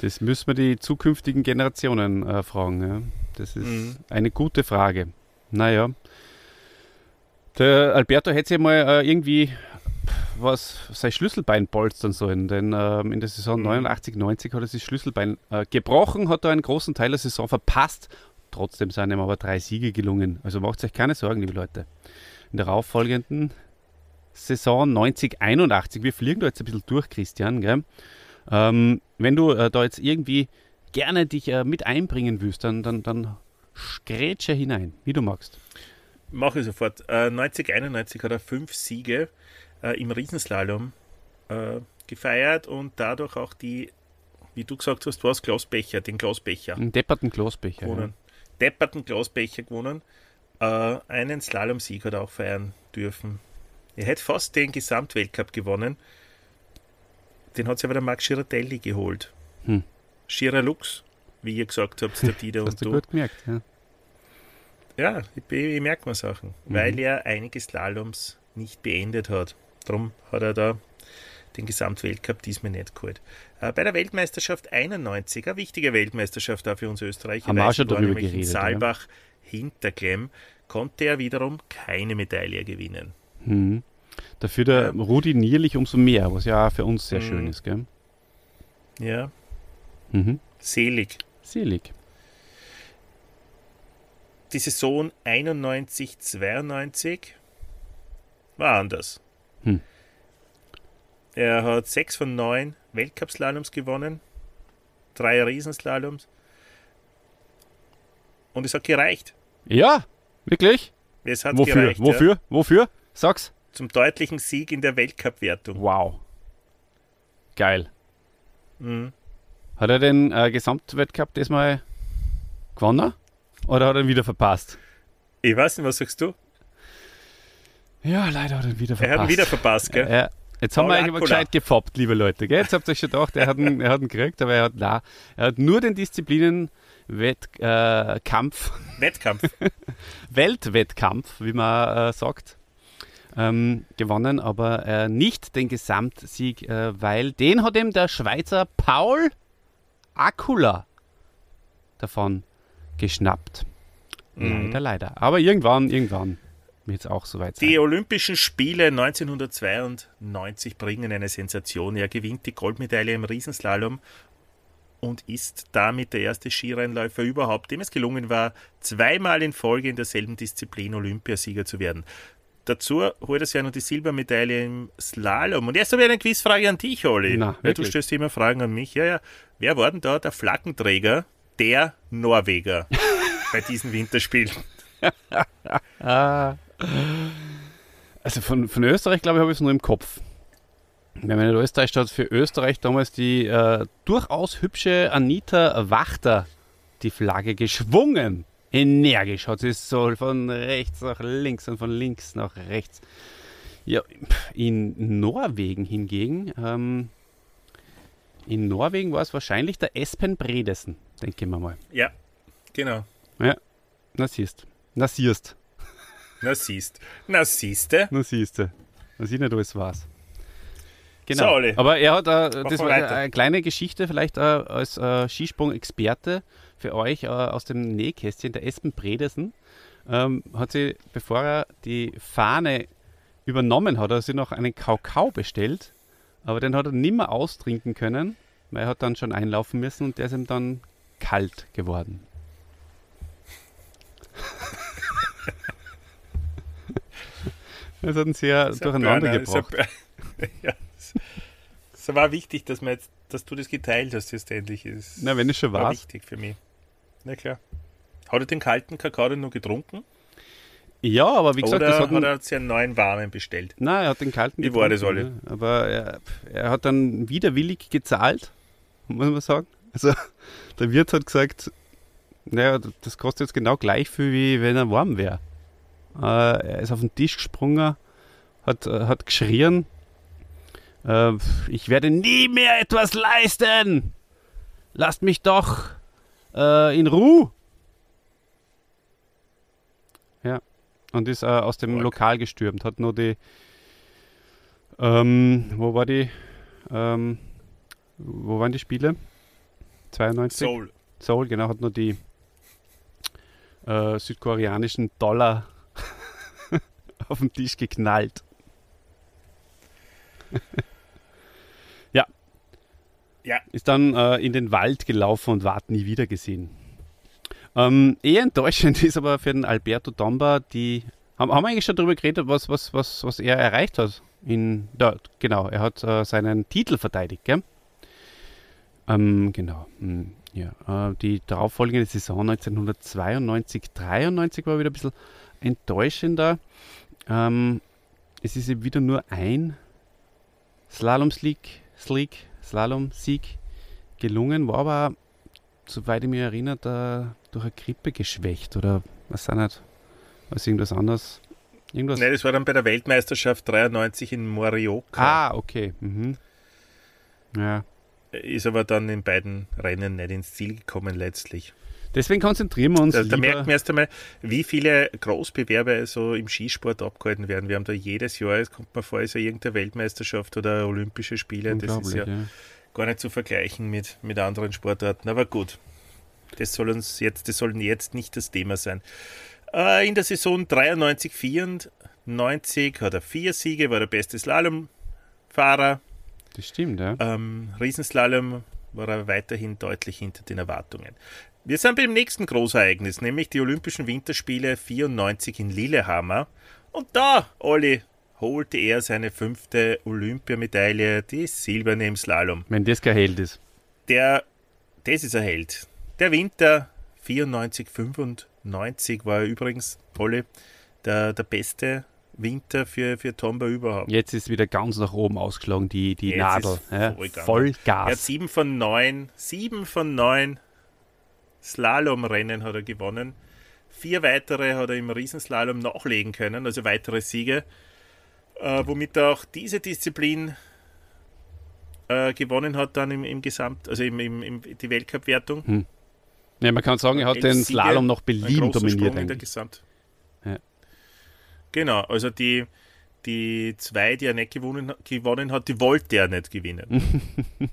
Das müssen wir die zukünftigen Generationen äh, fragen. Ja. Das ist Mhm. eine gute Frage. Naja. Der Alberto hätte sich mal äh, irgendwie was sein Schlüsselbein polstern sollen, denn ähm, in der Saison Mhm. 89, 90 hat er sich Schlüsselbein äh, gebrochen, hat da einen großen Teil der Saison verpasst. Trotzdem sind ihm aber drei Siege gelungen. Also macht euch keine Sorgen, liebe Leute. In der darauffolgenden Saison 90, 81, wir fliegen da jetzt ein bisschen durch, Christian, gell? Ähm, wenn du äh, da jetzt irgendwie gerne dich äh, mit einbringen willst, dann, dann, dann grätsche hinein, wie du magst. Mache ich sofort. Äh, 90, 91 hat er fünf Siege äh, im Riesenslalom äh, gefeiert und dadurch auch die, wie du gesagt hast, was Glasbecher, den Glasbecher Einen depperten Kloßbecher. Ja. gewonnen. Depperten Glasbecher gewonnen. Äh, einen Slalom-Sieg hat er auch feiern dürfen. Er hätte fast den Gesamtweltcup gewonnen. Den hat sich aber der Max Girardelli geholt. Hm. Giralux, wie ihr gesagt habt, der Dieter und hast du du. gut gemerkt. Ja. Ja, ich, ich merke mir Sachen, Mhm. weil er einige Slaloms nicht beendet hat. Darum hat er da den Gesamtweltcup diesmal nicht geholt. Äh, bei der Weltmeisterschaft 91, eine wichtige Weltmeisterschaft auch für uns Österreicher, Haben wir auch schon darüber nämlich in geredet, ja. Saalbach Hinterklemm, konnte er wiederum keine Medaille gewinnen. Mhm. Dafür der Ja. Rudi Nierlich umso mehr, was ja auch für uns sehr Mhm. schön ist. Gell? Ja, Mhm. selig. Selig. die Saison 91, 92 war anders. Hm. Er hat sechs von neun Weltcup-Slaloms gewonnen, drei Riesenslaloms. Und es hat gereicht. Ja, wirklich? Es hat Wofür? gereicht. Ja, Wofür? Wofür? Sag's. Zum deutlichen Sieg in der Weltcup-Wertung. Wow. Geil. Mhm. Hat er den äh, Gesamtweltcup diesmal gewonnen? Oder hat er ihn wieder verpasst? Ich weiß nicht, was sagst du? Ja, leider hat er ihn wieder Er verpasst. hat ihn wieder verpasst, gell? Ja, jetzt haben Paul wir eigentlich mal gescheit gefoppt, liebe Leute. Gell? Jetzt habt ihr euch schon gedacht, er hat ihn, er hat ihn gekriegt, aber er hat, na, er hat nur den Disziplinen Wettkampf, äh, Kampf, Wettkampf. Weltwettkampf, wie man äh, sagt, ähm, gewonnen, aber äh, nicht den Gesamtsieg, äh, weil den hat ihm der Schweizer Paul Akula davon geschnappt. Mhm. Leider, leider. Aber irgendwann, irgendwann wird es auch soweit sein. Die Olympischen Spiele 1992 bringen eine Sensation. Er gewinnt die Goldmedaille im Riesenslalom und ist damit der erste Skirennläufer überhaupt, dem es gelungen war, zweimal in Folge in derselben Disziplin Olympiasieger zu werden. Dazu holt er sich ja noch die Silbermedaille im Slalom. Und jetzt habe ich eine Quizfrage an dich, Olli. Na, Weil du stellst immer Fragen an mich. Ja, ja. Wer war denn da der Flaggenträger der Norweger bei diesen Winterspielen? Ah. Also von, von Österreich, glaube ich, habe ich es nur im Kopf. Wenn man in Österreich hat für Österreich damals die äh, durchaus hübsche Anita Wachter die Flagge geschwungen. Energisch hat sie es so von rechts nach links und von links nach rechts. Ja, in Norwegen hingegen, ähm, in Norwegen war es wahrscheinlich der Espen Bredesen, denke ich mal. Ja, genau. Na siehst, na siehst. Na siehst. Na siehste. Na siehst du. Was ich nicht alles. So, Genau. Olli. Aber er hat, äh, das war eine kleine Geschichte, vielleicht äh, als äh, Skisprung-Experte für euch äh, aus dem Nähkästchen. Der Espen Bredesen ähm, hat sie, bevor er die Fahne übernommen hat, hat sich noch einen Kakao bestellt. Aber den hat er nimmer austrinken können, weil er hat dann schon einlaufen müssen und der ist ihm dann kalt geworden. Das hat ihn sehr Ist ein durcheinander Burner, ist gebracht. Ja, es- war wichtig, dass, jetzt, dass du das geteilt hast, letztendlich. Es Na, wenn es schon war war. wichtig für mich. Na klar. Hat er den kalten Kakao denn noch getrunken? Ja, aber wie gesagt, Oder hat, hat er sich einen neuen warmen bestellt? nein, er hat den kalten Wie war das, ja. Aber er, er hat dann widerwillig gezahlt, muss man sagen. Also der Wirt hat gesagt, naja, das kostet jetzt genau gleich viel, wie wenn er warm wäre. Äh, er ist auf den Tisch gesprungen, hat, äh, hat geschrien, äh, ich werde nie mehr etwas leisten. Lasst mich doch äh, in Ruhe. Ja, und ist äh, aus dem Org. Lokal gestürmt, hat nur die, ähm, wo war die, ähm, wo waren die Spiele? 92? Soul. Seoul, genau, hat nur die äh, südkoreanischen Dollar auf den Tisch geknallt. ja. Ja. Ist dann äh, in den Wald gelaufen und ward nie wieder gesehen. Ähm, eher enttäuschend ist aber für den Alberto Tomba die. Haben, wir eigentlich schon darüber geredet, was, was, was, was er erreicht hat? In, da, genau, er hat äh, seinen Titel verteidigt, gell? Ähm, genau. hm, Ja, äh, die darauffolgende Saison 1992, 93 war wieder ein bisschen enttäuschender. Ähm, es ist eben wieder nur ein Slalom-Sieg Slalom Sieg gelungen, war aber, soweit ich mich erinnere, da durch eine Grippe geschwächt oder was auch nicht, was irgendwas anderes. Irgendwas. Nein, das war dann bei der Weltmeisterschaft 93 in Morioka. ah, okay. Mhm. Ja. Ist aber dann in beiden Rennen nicht ins Ziel gekommen letztlich. Deswegen konzentrieren wir uns Da, da merkt man erst einmal, wie viele Großbewerbe so im Skisport abgehalten werden. Wir haben da jedes Jahr, es kommt mir vor, ist ja irgendeine Weltmeisterschaft oder Olympische Spiele. Das ist ja ja. gar nicht zu vergleichen mit, mit anderen Sportarten. Aber gut, das soll uns jetzt, das soll jetzt nicht das Thema sein. Äh, in der Saison 93, 94 hat er vier Siege, war der beste Slalomfahrer. Das stimmt, ja. Ähm, Riesenslalom war er weiterhin deutlich hinter den Erwartungen. Wir sind beim nächsten Großereignis, nämlich die Olympischen Winterspiele 94 in Lillehammer. Und da, Olli, holte er seine fünfte Olympiamedaille, die silberne im Slalom. Wenn das kein Held ist. Der, das ist ein Held. Der Winter 94, 95 war übrigens, Olli, der, der beste Winter für, für Tomba überhaupt. Jetzt ist wieder ganz nach oben ausgeschlagen, die, die Jetzt Nadel. Ja, voll gegangen. voll Er hat Gas. sieben von neun, sieben von neun Slalomrennen hat er gewonnen. Vier weitere hat er im Riesenslalom nachlegen können, also weitere Siege, äh, womit er auch diese Disziplin äh, gewonnen hat dann im, im Gesamt, also im, im, im die Weltcup-Wertung. Ja, man kann sagen, er hat Elf den Slalom noch großer dominiert Sprung in der. Gesamt. Ja. Genau, also die, die zwei, die er nicht gewonnen, gewonnen hat, die wollte er nicht gewinnen.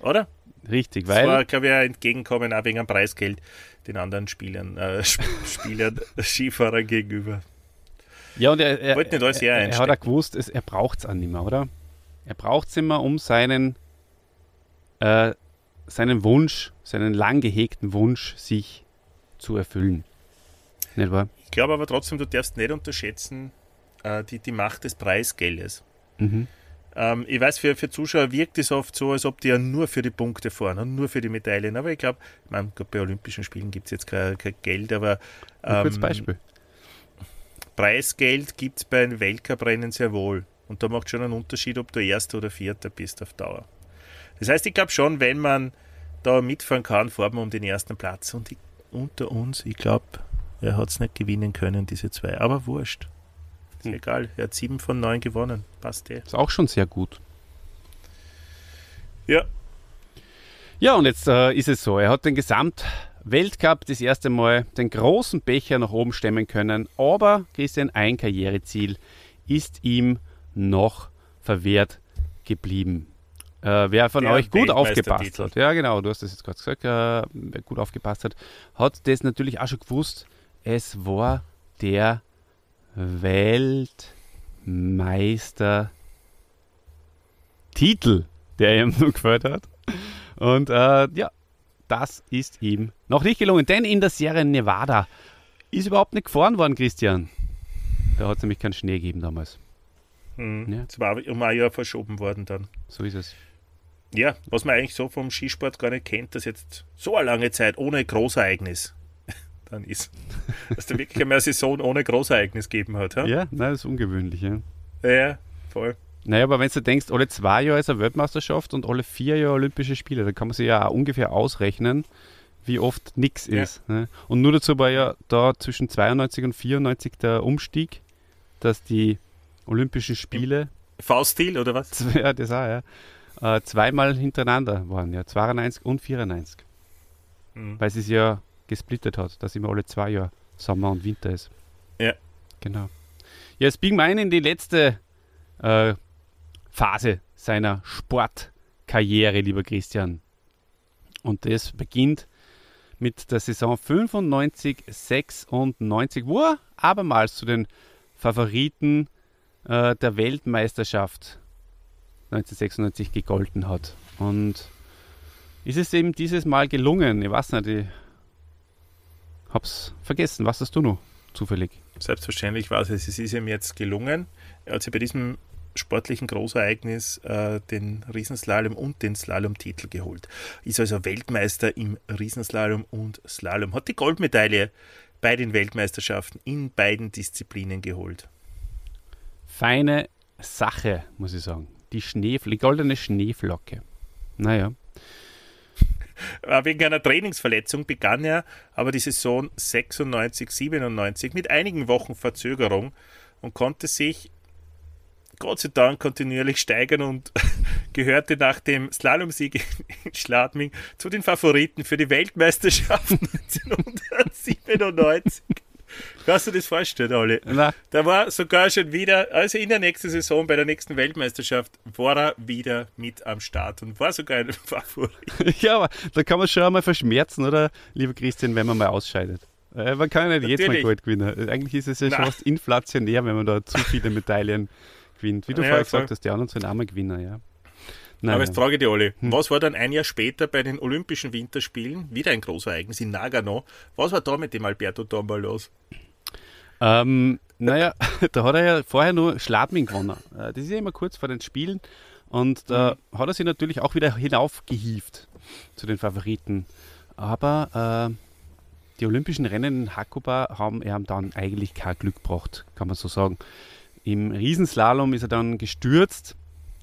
Oder? Richtig, Das war, weil glaube ich, ein Entgegenkommen auch wegen am Preisgeld den anderen Spielern, äh, Sp- Spielern, Skifahrern gegenüber. ja, und er, er, Wollte nicht alles er, er hat auch gewusst, es, er braucht es auch nicht mehr, oder? Er braucht es immer, um seinen, äh, seinen Wunsch, seinen lang gehegten Wunsch sich zu erfüllen. Nicht wahr? Ich glaube aber trotzdem, du darfst nicht unterschätzen äh, die, die Macht des Preisgeldes. Mhm. Ähm, ich weiß, für, für Zuschauer wirkt es oft so, als ob die ja nur für die Punkte fahren und nur für die Medaillen. Aber ich glaube, ich mein, bei Olympischen Spielen gibt es jetzt kein, kein Geld, aber Ein kurzes ähm, Beispiel. Preisgeld gibt es bei einem Weltcuprennen sehr wohl. Und da macht schon einen Unterschied, ob du Erster oder Vierter bist auf Dauer. Das heißt, ich glaube schon, wenn man da mitfahren kann, fährt man um den ersten Platz. Und ich, unter uns, ich glaube, er hat es nicht gewinnen können, diese zwei. Aber wurscht. Ist Hm. egal. Er hat sieben von neun gewonnen. Passt eh. Ist auch schon sehr gut. Ja, Ja, und jetzt äh, ist es so, er hat den Gesamtweltcup das erste Mal den großen Becher nach oben stemmen können, aber Christian, ein Karriereziel ist ihm noch verwehrt geblieben. Äh, wer von Der euch gut aufgepasst hat, ja genau, du hast das jetzt gerade gesagt, äh, wer gut aufgepasst hat, hat das natürlich auch schon gewusst, es war der Weltmeistertitel, der ihm nur gefällt hat. Und äh, ja, das ist ihm noch nicht gelungen, denn in der Serie Nevada ist überhaupt nicht gefahren worden, Christian. Da hat es nämlich keinen Schnee gegeben damals. hm. Ja. es war um ein Jahr verschoben worden dann. So ist es. Ja, was man eigentlich so vom Skisport gar nicht kennt, dass jetzt so eine lange Zeit ohne Großereignis dann ist. Dass da wirklich einmal eine Saison ohne Großereignis gegeben hat. Ja, Ja, nein, das ist ungewöhnlich. Ja. ja voll. Naja, aber wenn du denkst, alle zwei Jahre ist eine Weltmeisterschaft und alle vier Jahre Olympische Spiele, dann kann man sich ja auch ungefähr ausrechnen, wie oft nichts Ja. ist. Ne? Und nur dazu war ja da zwischen 92 und 94 der Umstieg, dass die Olympischen Spiele V-Stil oder was? Ja, das auch, ja. Äh, zweimal hintereinander waren, ja. 92 und 94. Mhm. Weil es sich ja gesplittet hat, dass immer alle zwei Jahre Sommer und Winter ist. Ja. Genau. Ja, jetzt biegen wir ein in die letzte äh, Phase seiner Sportkarriere, lieber Christian. Und das beginnt mit der Saison 95, 96, wo er abermals zu den Favoriten äh, der Weltmeisterschaft 1996 gegolten hat. Und ist es eben dieses Mal gelungen? Ich weiß nicht, ich hab's vergessen. Was hast du noch zufällig? Selbstverständlich war es, es ist ihm jetzt gelungen. Er hat sich bei diesem sportlichen Großereignis äh, den Riesenslalom und den Slalom-Titel geholt. Ist also Weltmeister im Riesenslalom und Slalom. Hat die Goldmedaille bei den Weltmeisterschaften in beiden Disziplinen geholt. Feine Sache, muss ich sagen. Die, Schneefl die goldene Schneeflocke. Naja. Äh, Wegen einer Trainingsverletzung begann er aber die Saison 96, 97 mit einigen Wochen Verzögerung und konnte sich Gott sei Dank kontinuierlich steigern und gehörte nach dem Slalomsieg in Schladming zu den Favoriten für die Weltmeisterschaft 1997. Kannst du das vorstellen, Olli? Na, Da war sogar schon wieder, also in der nächsten Saison bei der nächsten Weltmeisterschaft, war er wieder mit am Start und war sogar ein Favorit. ja, aber da kann man schon einmal verschmerzen, oder, lieber Christian, wenn man mal ausscheidet. Äh, man kann ja nicht jetzt mal. Gold gewinnen. Eigentlich ist es ja schon Na. fast inflationär, wenn man da zu viele Medaillen gewinnt. Wie du Ja, vorher gesagt hast, die anderen sind auch mal Gewinner, ja. Nein, Aber jetzt frage ich dich alle, was war dann ein Jahr später bei den Olympischen Winterspielen, wieder ein Großereignis in Nagano, was war da mit dem Alberto Tomba los? Ähm, naja, da hat er ja vorher nur Schladming gewonnen. Äh, Das ist ja immer kurz vor den Spielen. Und da hat er sich natürlich auch wieder hinaufgehievt zu den Favoriten. Aber äh, die Olympischen Rennen in Hakuba haben ihm dann eigentlich kein Glück gebracht, kann man so sagen. Im Riesenslalom ist er dann gestürzt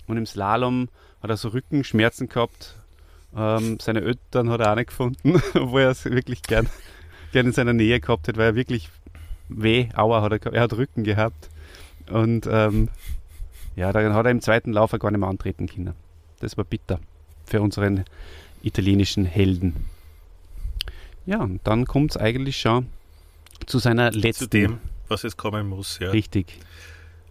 und im Slalom hat er so Rückenschmerzen gehabt. Ähm, seine Eltern hat er auch nicht gefunden, obwohl er es wirklich gern, gern in seiner Nähe gehabt hätte, weil er wirklich weh, aua hat er gehabt. Er hat Rücken gehabt. Und ähm, ja, dann hat er im zweiten Lauf gar nicht mehr antreten können. Das war bitter für unseren italienischen Helden. Ja, und dann kommt es eigentlich schon zu seiner letzten. Zu dem, was es kommen muss. Ja. Richtig.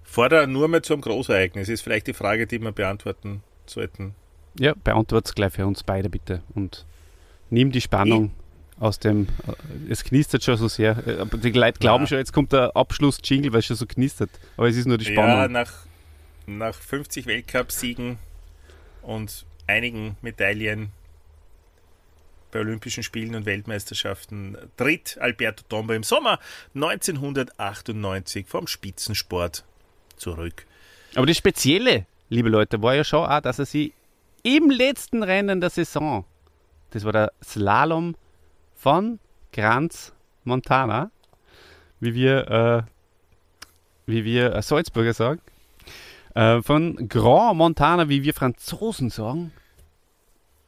Vorder nur mal zum Großereignis, ist vielleicht die Frage, die wir beantworten sollten. Ja, beantwortet es gleich für uns beide bitte. Und nimm die Spannung aus dem. äh, Es knistert schon so sehr. äh, Aber die Leute glauben Ja. schon, jetzt kommt der Abschluss-Jingle, weil es schon so knistert. Aber es ist nur die Ja, Spannung. nach, nach 50 Weltcupsiegen und einigen Medaillen bei Olympischen Spielen und Weltmeisterschaften tritt Alberto Tomba im Sommer 1998 vom Spitzensport zurück. Aber das Spezielle, liebe Leute, war ja schon auch, dass er sie im letzten Rennen der Saison, das war der Slalom von Granz Montana, wie wir, äh, wie wir äh, Salzburger sagen, äh, von Grand Montana, wie wir Franzosen sagen,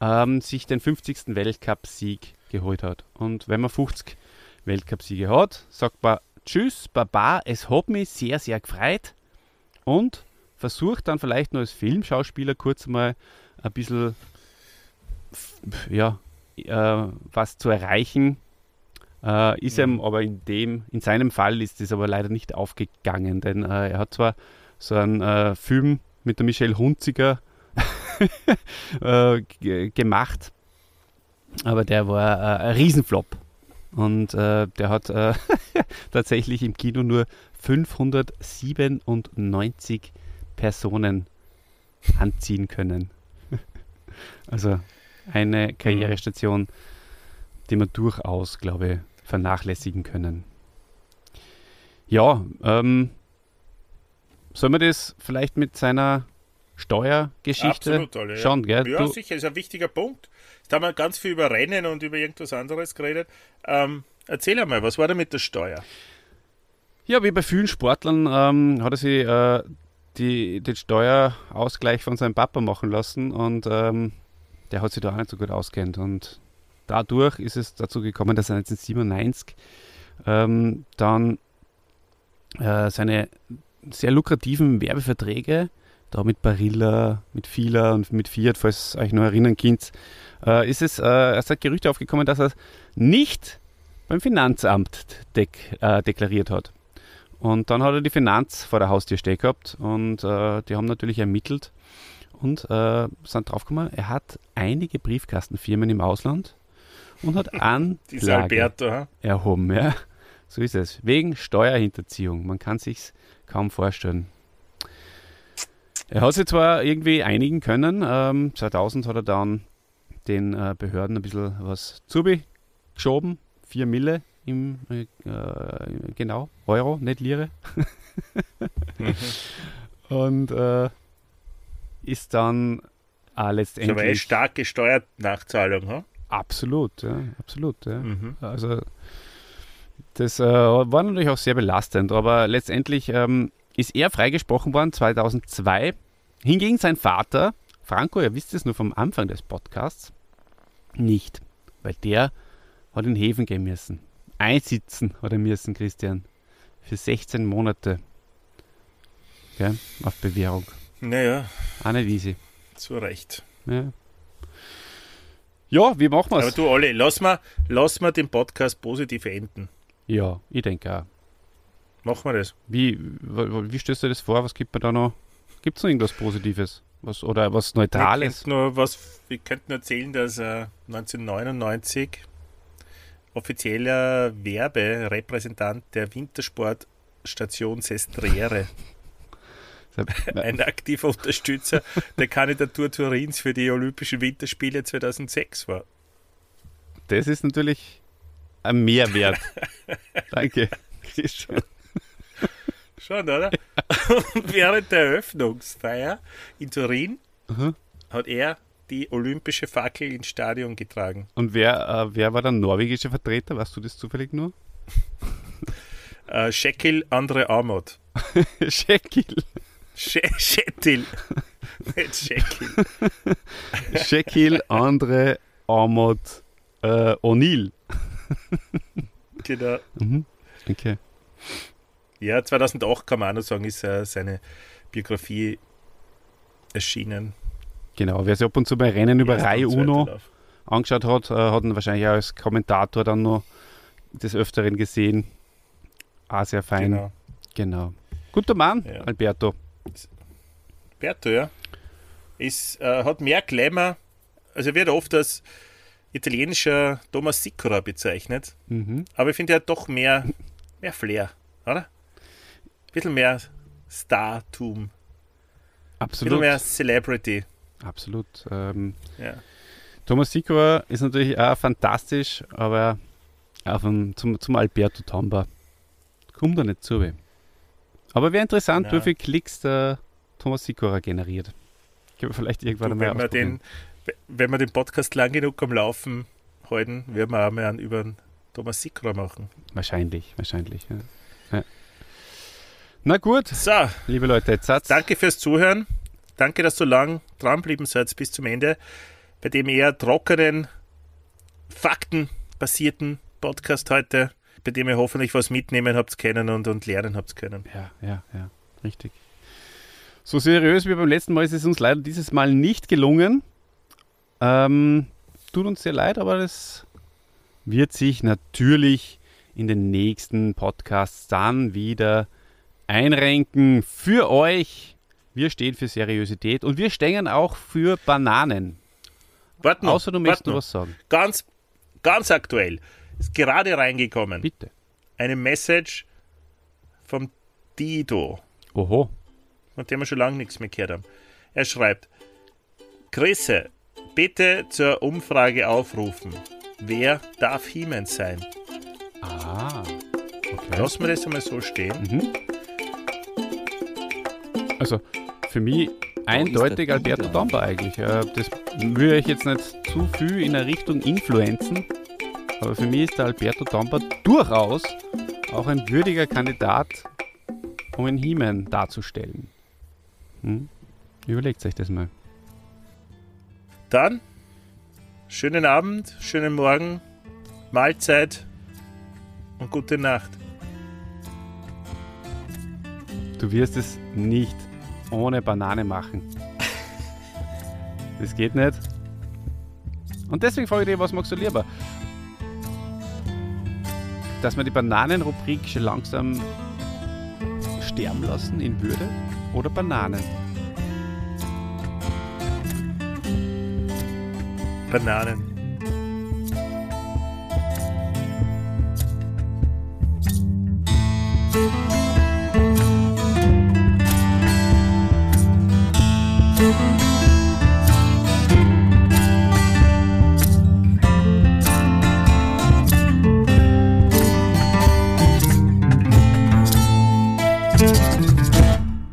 ähm, sich den 50. Weltcup-Sieg geholt hat. Und wenn man 50 Weltcup-Siege hat, sagt man Tschüss, Baba, es hat mich sehr, sehr gefreut und versucht dann vielleicht nur als Filmschauspieler kurz mal ein bisschen ja, äh, was zu erreichen. Äh, ist ihm aber in dem, in seinem Fall ist das aber leider nicht aufgegangen, denn äh, er hat zwar so einen äh, Film mit der Michelle Hunziger äh, gemacht, aber der war äh, ein Riesenflop. Und der hat tatsächlich im Kino nur 597 Personen anziehen können. Also eine Karrierestation, die man durchaus, glaube ich, vernachlässigen können. Ja, ähm, soll man das vielleicht mit seiner Steuergeschichte Absolut, alle, ja. schauen, gell? Ja, Du- sicher, ist ein wichtiger Punkt. Jetzt haben wir ganz viel über Rennen und über irgendwas anderes geredet. Ähm, erzähl einmal, was war da mit der Steuer? Ja, wie bei vielen Sportlern ähm, hat er sich äh, die, den Steuerausgleich von seinem Papa machen lassen und ähm, der hat sich da auch nicht so gut auskennt. Und dadurch ist es dazu gekommen, dass er 1997 ähm, dann äh, seine sehr lukrativen Werbeverträge, da mit Barilla, mit Fila und mit Fiat, falls euch noch erinnern könnt, äh, ist es, äh, es hat Gerüchte aufgekommen, dass er nicht beim Finanzamt dek äh, deklariert hat. Und dann hat er die Finanz vor der Haustür stehen gehabt und äh, die haben natürlich ermittelt und äh, sind draufgekommen, er hat einige Briefkastenfirmen im Ausland und hat Dieser Anklage erhoben. Ja. So ist es. Wegen Steuerhinterziehung. Man kann sich's kaum vorstellen. Er hat sich zwar irgendwie einigen können. Ähm, 2000 hat er dann den äh, Behörden ein bisschen was zugeschoben. 4 Mille im, äh, genau, Euro, nicht Lire. Und äh, ist dann äh, Das war eh letztendlich starke Steuernachzahlung, ha? absolut, ja, absolut. Ja. Mhm. Also das äh, war natürlich auch sehr belastend, aber letztendlich ähm, ist er freigesprochen worden 2002. Hingegen sein Vater, Franco, ihr wisst es nur vom Anfang des Podcasts, nicht, weil der hat in Häfen gehen müssen. Einsitzen hat er müssen, Christian, für 16 Monate. Gell? Auf Bewährung. Naja, Auch nicht easy. zu Recht. Ja, ja wie machen wir Aber es? du, Olli, lass mal, lass mal den Podcast positiv enden. Ja, ich denke auch. Machen wir das. Wie, wie stellst du das vor? Was gibt man da noch? Gibt es noch irgendwas Positives? Was, oder was Neutrales? Wir könnten, nur was, wir könnten erzählen, dass äh, 1999 offizieller Werberepräsentant der Wintersportstation Sestriere ein aktiver Unterstützer der Kandidatur Turins für die Olympischen Winterspiele 2006 war. Das ist natürlich ein Mehrwert. Danke, Christian. Schon, oder? Und während der Eröffnungsfeier in Turin Mhm. hat er die olympische Fackel ins Stadion getragen. Und wer, äh, wer war der norwegische Vertreter? Weißt du das zufällig nur? Äh, Shekil Andre Amod. Shekil. She Shetil. Nicht Shekil. Shekil Andre Ahmad äh, O'Neill. Genau. Mhm. Okay. Ja, 2008 kann man auch noch sagen, ist äh, seine Biografie erschienen. Genau, wer sich ab und zu bei Rennen über Reihe zweiter Uno angeschaut hat, äh, hat ihn wahrscheinlich auch als Kommentator dann noch des Öfteren gesehen. Ah, sehr fein. Genau. Genau. Guter Mann, Ja. Alberto. Berto, ja. Ist, äh, hat mehr Glamour, also er wird oft als italienischer Thomas Sicora bezeichnet, Mhm. aber ich finde, er hat doch mehr, mehr Flair, oder? Ein bisschen mehr Startum, ein bisschen Absolut. mehr Celebrity. Absolut. Ähm, Ja. Thomas Sikora ist natürlich auch fantastisch, aber auch vom, zum, zum Alberto Tamba kommt er nicht zu. weh. Aber wäre interessant, Ja. wie viele Klicks der Thomas Sikora generiert. Können wir vielleicht irgendwann Du, einmal wenn, wir den, wenn wir den Podcast lang genug am Laufen halten, werden wir auch mal einen über den Thomas Sicora machen. Wahrscheinlich, wahrscheinlich. Ja. Na gut, So, liebe Leute, jetzt hat's. Danke fürs Zuhören. Danke, dass du lang dranbleiben seid bis zum Ende. Bei dem eher trockenen, faktenbasierten Podcast heute, bei dem ihr hoffentlich was mitnehmen habt können und, und lernen habt können. Ja, ja, ja, richtig. So seriös wie beim letzten Mal ist es uns leider dieses Mal nicht gelungen. Ähm, tut uns sehr leid, aber das wird sich natürlich in den nächsten Podcasts dann wieder einrenken für euch. Wir stehen für Seriosität und wir stehen auch für Bananen. Warte noch, Außer du möchtest noch. noch was sagen. Ganz, ganz aktuell. Ist gerade reingekommen. Bitte. Eine Message vom Dido. Oho. von dem wir schon lange nichts mehr gehört haben. Er schreibt: Grüße, bitte zur Umfrage aufrufen. Wer darf He-Man sein? Ah. Okay. Lassen wir das einmal so stehen. Mhm. Also für mich eindeutig der Alberto? Damba eigentlich. Äh, Das würde ich jetzt nicht zu viel in eine Richtung influenzen, aber für mich ist der Alberto Damba durchaus auch ein würdiger Kandidat, um einen He-Man darzustellen. Hm? Überlegt euch das mal. Dann schönen Abend, schönen Morgen, Mahlzeit und gute Nacht. Du wirst es nicht ohne Banane machen. Das geht nicht. Und deswegen frage ich dich, was magst du lieber? Dass wir die Bananenrubrik schon langsam sterben lassen in Würde oder Bananen? Bananen. Bananen. thank you